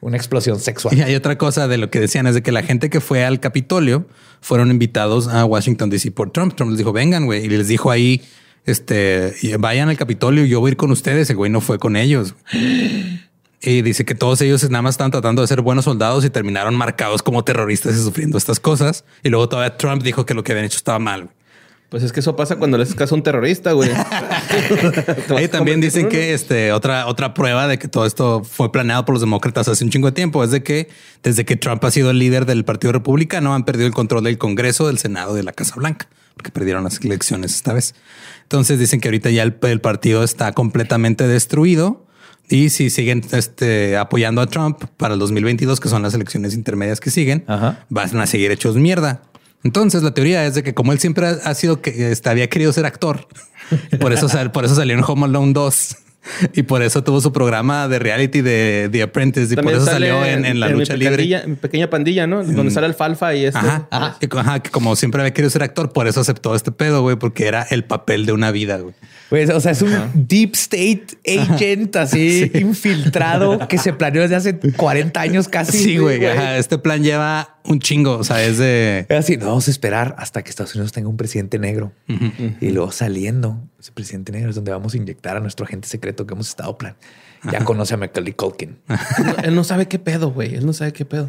B: una explosión sexual.
A: Y hay otra cosa de lo que decían es de que la gente que fue al Capitolio fueron invitados a Washington DC por Trump. Trump les dijo, vengan, güey. Y les dijo ahí, este, vayan al Capitolio, yo voy a ir con ustedes. El güey no fue con ellos. <gasps> Y dice que todos ellos nada más están tratando de ser buenos soldados y terminaron marcados como terroristas y sufriendo estas cosas. Y luego todavía Trump dijo que lo que habían hecho estaba mal.
C: Pues es que eso pasa cuando le haces caso a un terrorista, güey. <laughs>
A: También dicen que este, otra, otra prueba de que todo esto fue planeado por los demócratas hace un chingo de tiempo es de que desde que Trump ha sido el líder del Partido Republicano han perdido el control del Congreso, del Senado de la Casa Blanca, porque perdieron las elecciones esta vez. Entonces dicen que ahorita ya el, el partido está completamente destruido y si siguen este, apoyando a Trump para el 2022, que son las elecciones intermedias que siguen,
B: Ajá.
A: van a seguir hechos mierda. Entonces la teoría es de que como él siempre ha, sido que este, había querido ser actor, <laughs> por eso sal- por eso salió en Home Alone 2 <laughs> y por eso tuvo su programa de reality de The Apprentice y por
C: También
A: eso
C: sale
A: salió en, en la lucha libre.
C: mi pequeña pandilla, ¿no? Donde sale Alfalfa y este.
A: Ajá, ajá. Que, ajá, que como siempre había querido ser actor, por eso aceptó este pedo, güey, porque era el papel de una vida, güey.
B: Pues, o sea, es un deep state agent así <laughs> infiltrado que se planeó desde hace 40 años casi.
A: Sí, güey. ajá, Este plan lleva un chingo. O sea, es de
B: así, no vamos a esperar hasta que Estados Unidos tenga un presidente negro. Y luego saliendo, ese presidente negro es donde vamos a inyectar a nuestro agente secreto que hemos estado plan. Ya conoce a Macaulay Culkin.
C: Él no, él no sabe qué pedo, güey. Él no sabe qué pedo.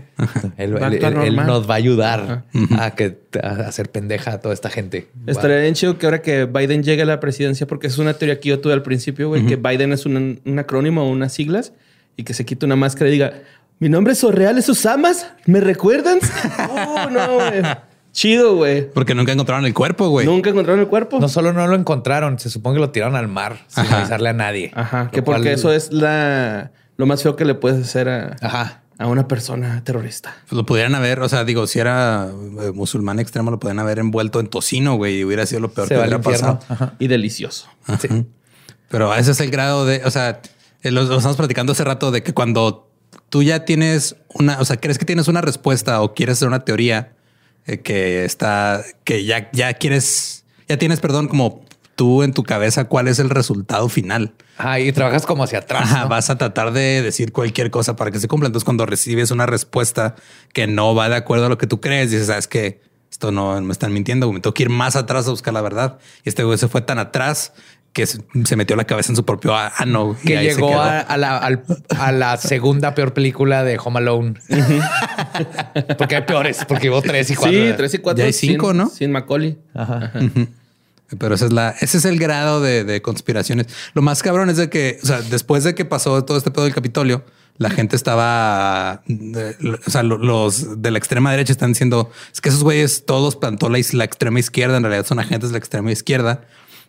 B: Él,
C: Va a
B: él- él- nos va a ayudar a, que, a hacer pendeja a toda esta gente.
C: Estaría bien chido que ahora que Biden llegue a la presidencia, porque es una teoría que yo tuve al principio, güey, que Biden es un, un acrónimo o unas siglas y que se quite una máscara y diga, mi nombre es Orreal, ¿esos amas? ¿Me recuerdan? oh, <laughs> no, güey. Chido, güey.
A: porque nunca encontraron el cuerpo, güey.
C: Nunca encontraron el cuerpo.
B: No solo no lo encontraron, se supone que lo tiraron al mar sin
A: Ajá.
B: avisarle a nadie.
C: Ajá, que porque
B: cual-
C: eso es la lo más feo que le puedes hacer a,
B: Ajá.
C: a una persona terrorista.
A: Pues lo pudieran haber, o sea, digo, si era eh, musulmán extremo, lo podían haber envuelto en tocino, güey, y hubiera sido lo peor
B: Se
A: que
B: va al
A: hubiera
B: infierno.
A: pasado.
B: Ajá.
C: Y delicioso.
B: Sí.
A: Pero ese es el grado de, o sea, eh, lo, lo estamos platicando hace rato de que cuando tú ya tienes una, o sea, crees que tienes una respuesta o quieres hacer una teoría que está, que ya, ya quieres, ya tienes, perdón, como tú en tu cabeza cuál es el resultado final.
B: Ajá, y trabajas como hacia atrás.
A: Ajá,
B: ¿no?
A: vas a tratar de decir cualquier cosa para que se cumpla. Entonces, cuando recibes una respuesta que no va de acuerdo a lo que tú crees, dices, sabes que esto no me están mintiendo. Me tengo que ir más atrás a buscar la verdad. Y este güey se fue tan atrás que se, metió la cabeza en su propio ano.
B: Que llegó a, a la, al- a la segunda peor película de Home Alone. porque hay peores, porque hubo tres y cuatro.
C: Sí, tres y cuatro.
A: Ya hay cinco,
C: sin-
A: ¿no?
C: Sin Macaulay.
B: Ajá.
A: Pero ese es la, ese es el grado de, de conspiraciones. Lo más cabrón es de que, o sea, después de que pasó todo este pedo del Capitolio, la gente estaba, o sea, lo- los de la extrema derecha están diciendo es que esos güeyes todos plantó la, la extrema izquierda. En realidad son agentes de la extrema izquierda.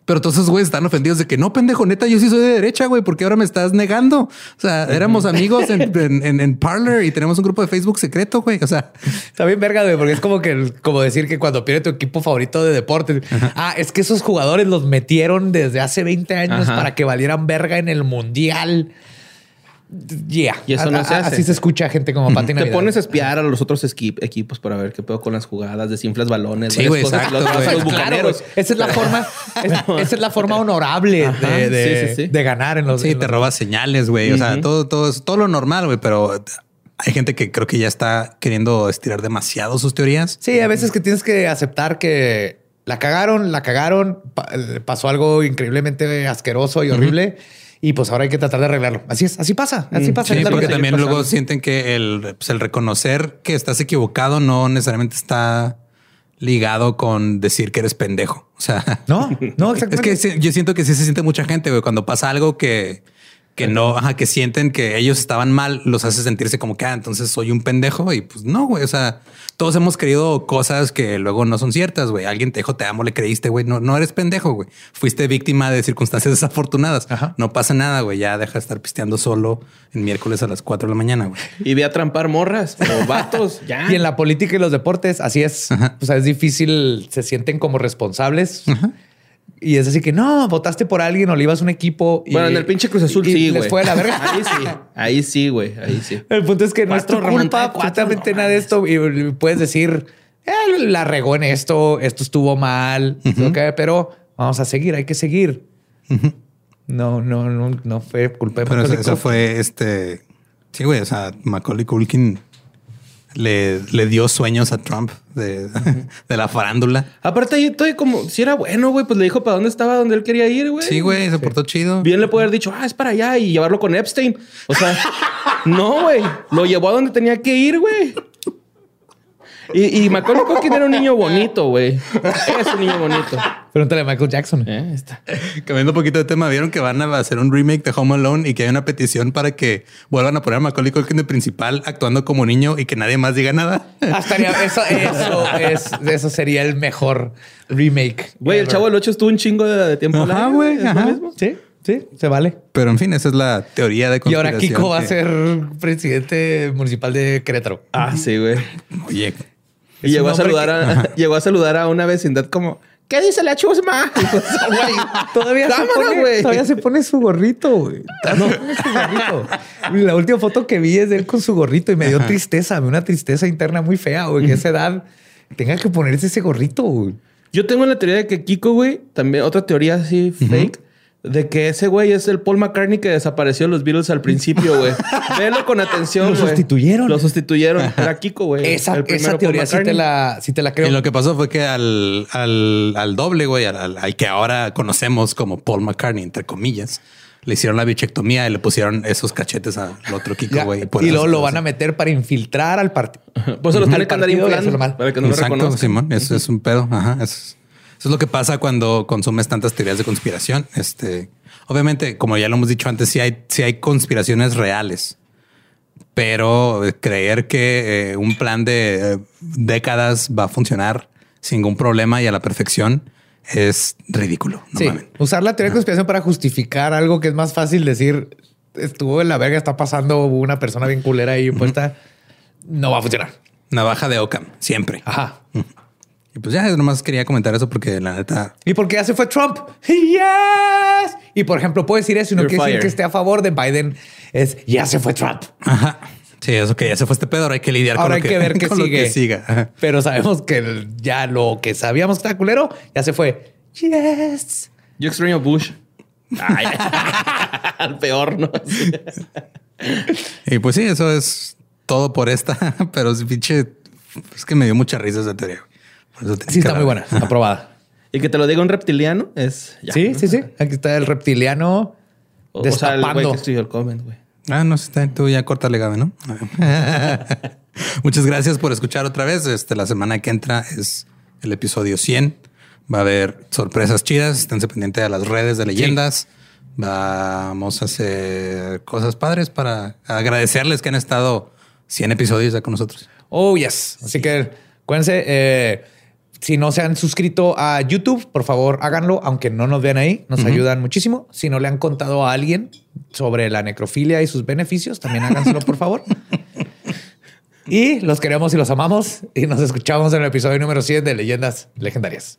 A: Pero todos esos güeyes están ofendidos de que no, pendejo, neta, yo sí soy de derecha, güey, porque ahora me estás negando. O sea, éramos amigos en, <laughs> en, en- en Parler y tenemos un grupo de Facebook secreto, güey. O sea,
B: Está bien verga, güey, porque es como que como decir que cuando pierde tu equipo favorito de deporte, ah, es que esos jugadores los metieron desde hace 20 años
C: Ajá.
B: para que valieran verga en el mundial. Yeah.
C: Y eso no se hace.
B: Así se escucha gente como Pati
C: Te pones a espiar a los otros equipos para ver qué pedo con las jugadas, desinflas balones.
A: Sí, güey,
C: cosas.
A: exacto,
C: Los-
A: güey.
C: los
B: Claro,
C: bucaneros.
B: güey. Esa es la forma, es- <laughs> esa es la forma honorable
C: Ajá,
B: de, de-
C: sí, sí, sí.
B: de ganar en los.
A: Sí,
B: en
A: te
B: los-
A: robas señales, güey. O sea,
C: Ujú.
A: todo, todo, es- todo lo normal, güey. Pero hay gente que creo que ya está queriendo estirar demasiado sus teorías.
B: Sí, a veces que tienes que aceptar que la cagaron, la cagaron, pa- eh, pasó algo increíblemente asqueroso y horrible. Y pues ahora hay que tratar de arreglarlo. Así es, así pasa, así
C: Mm,
B: pasa.
A: Sí,
B: es
A: porque también
C: pasando.
A: luego sienten que el, pues, el reconocer que estás equivocado no necesariamente está ligado con decir que eres pendejo. O sea,
B: No, no, <laughs>
A: es
B: exactamente.
A: que sí, yo siento que sí se siente mucha gente, güey, cuando pasa algo que, que no, ajá, que sienten que ellos estaban mal, los hace sentirse como que, ah, entonces soy un pendejo y pues no, güey. O sea, todos hemos creído cosas que luego no son ciertas, güey. Alguien te dijo, te amo, le creíste, güey. No, no eres pendejo, güey. Fuiste víctima de circunstancias desafortunadas.
B: Ajá.
A: No pasa nada, güey. Ya deja de estar pisteando solo en miércoles a las 4 de la mañana, güey.
C: Y ve a trampar morras o <laughs> vatos. Ya.
B: Y en la política y los deportes, así es. O sea, es difícil, se sienten como responsables. Y es así que no, votaste por alguien o le ibas a un equipo. y-
C: Bueno, en el pinche Cruz Azul
B: y
C: sí,
B: les
C: güey.
B: fue de la verga. <laughs>
C: Ahí sí. Ahí sí, güey. Ahí sí.
B: El punto es que no es tu
C: Cuatro
B: culpa,
C: cuatro,
B: absolutamente
C: no
B: nada de esto. Y puedes decir, "Eh, la regó en esto, esto estuvo mal, pero vamos a seguir, hay que seguir. No, no, no, no fue culpa de
A: Pero eso,
B: Macaulay
A: eso
B: Culkin.
A: fue este. Sí, güey. O sea, Macaulay Culkin le, le dio sueños a Trump de, <laughs> de la farándula.
C: Aparte, ahí estoy como si era bueno, güey, pues le dijo para dónde estaba, dónde él quería ir, güey.
A: Sí, güey, se portó chido.
C: Bien le puede haber dicho, ah, es para allá y llevarlo con Epstein. O sea, <laughs> no, güey. Lo llevó a donde tenía que ir, güey. Y, y Macaulay Culkin era un niño bonito, güey. Es un niño bonito.
B: Pregúntale a Michael Jackson.
C: Eh, está.
A: Cambiando un poquito de tema, vieron que van a hacer un remake de Home Alone y que hay una petición para que vuelvan a poner a Macaulay Culkin de principal actuando como niño y que nadie más diga nada.
B: Ah, eso, eso, es, eso sería el mejor remake.
C: Güey, el chavo del 8 estuvo un chingo de, de tiempo.
A: Ajá, güey,
C: es lo
A: ajá.
C: mismo.
B: Sí, sí, se vale.
A: Pero en fin, esa es la teoría de
B: Y
A: conspiración.
B: ahora Kiko va a ser presidente municipal de Querétaro.
C: Ah, sí, güey.
A: Oye,
C: Y llegó a saludar a, <laughs> llegó a saludar a una vecindad como ¿Qué dice la chusma? <laughs> Pues,
B: Todavía, se pone,
C: güey.
B: todavía se pone su gorrito, güey. <laughs> Gorrito. La última foto que vi es de él con su gorrito y me dio tristeza, me dio una tristeza interna muy fea, güey, que a esa edad tenga que ponerse ese gorrito, güey.
C: Yo tengo la teoría de que Kiko, güey, también otra teoría así fake, de que ese güey es el Paul McCartney que desapareció de los Beatles al principio, güey. <laughs> Velo con atención,
B: Lo sustituyeron.
C: Lo sustituyeron. Era Kiko, güey.
B: Esa, teoría sí te, la, sí te la creo.
A: Y lo que pasó fue que al, al, al doble, güey, al, al- al que ahora conocemos como Paul McCartney, entre comillas, le hicieron la bichectomía y le pusieron esos cachetes al otro Kiko, güey.
B: y luego
A: se
B: lo van a meter para infiltrar al partido. <laughs>
C: Por eso los tiene que andar inflando para que no lo
A: Exacto,
C: reconozcan.
A: Simón. Eso es un pedo. Ajá. Eso es, eso es lo que pasa cuando consumes tantas teorías de conspiración. Este, obviamente, como ya lo hemos dicho antes, sí hay, sí hay conspiraciones reales. Pero creer que eh, un plan de eh, décadas va a funcionar sin ningún problema y a la perfección es ridículo. No
B: sí,
A: mamen.
B: usar la teoría de conspiración para justificar algo que es más fácil decir estuvo en la verga, está pasando una persona bien culera ahí puesta, no va a funcionar.
A: Navaja de Ockham, siempre.
B: Ajá.
A: Y pues ya nomás quería comentar eso porque la neta
B: ¿Y por qué ya se fue Trump? Yes. Y por ejemplo, puede decir eso y no quiere decir que esté a favor de Biden. Es ya se fue Trump.
A: Ajá. Sí, eso que ya se fue este pedo. Ahora hay que lidiar
B: Ahora
A: con
B: hay
A: lo
B: que ver <laughs> qué
A: con lo
B: sigue.
A: que siga. Ajá.
B: Pero sabemos que ya lo que sabíamos que estaba culero ya se fue. Yes.
C: Yo extraño a Bush. Ay, <laughs> al peor, ¿no?
A: Y pues sí, eso es todo por esta, <laughs> pero es pinche. Es que me dio mucha risa esa teoría.
B: Sí, está muy buena. <laughs> Aprobada.
C: Y que te lo diga un reptiliano es. ya,
B: sí,
C: ¿no?
B: sí, sí. Aquí está el reptiliano
C: O, o sea, el güey
B: destapando.
C: que escribió el comment, güey.
A: Ah, no, está, tú ya córtale, Gabe, ¿no? <laughs> Muchas gracias por escuchar otra vez. Este, la semana que entra es el episodio 100. Va a haber sorpresas chidas. Esténse pendientes de las redes de leyendas. Vamos a hacer cosas padres para agradecerles que han estado 100 episodios ya con nosotros.
B: Oh, yes. Así que acuérdense, eh, si no se han suscrito a YouTube, por favor háganlo, aunque no nos vean ahí, nos ayudan muchísimo. Si no le han contado a alguien sobre la necrofilia y sus beneficios, también háganselo, por favor. Y los queremos y los amamos y nos escuchamos en el episodio número 100 de Leyendas Legendarias.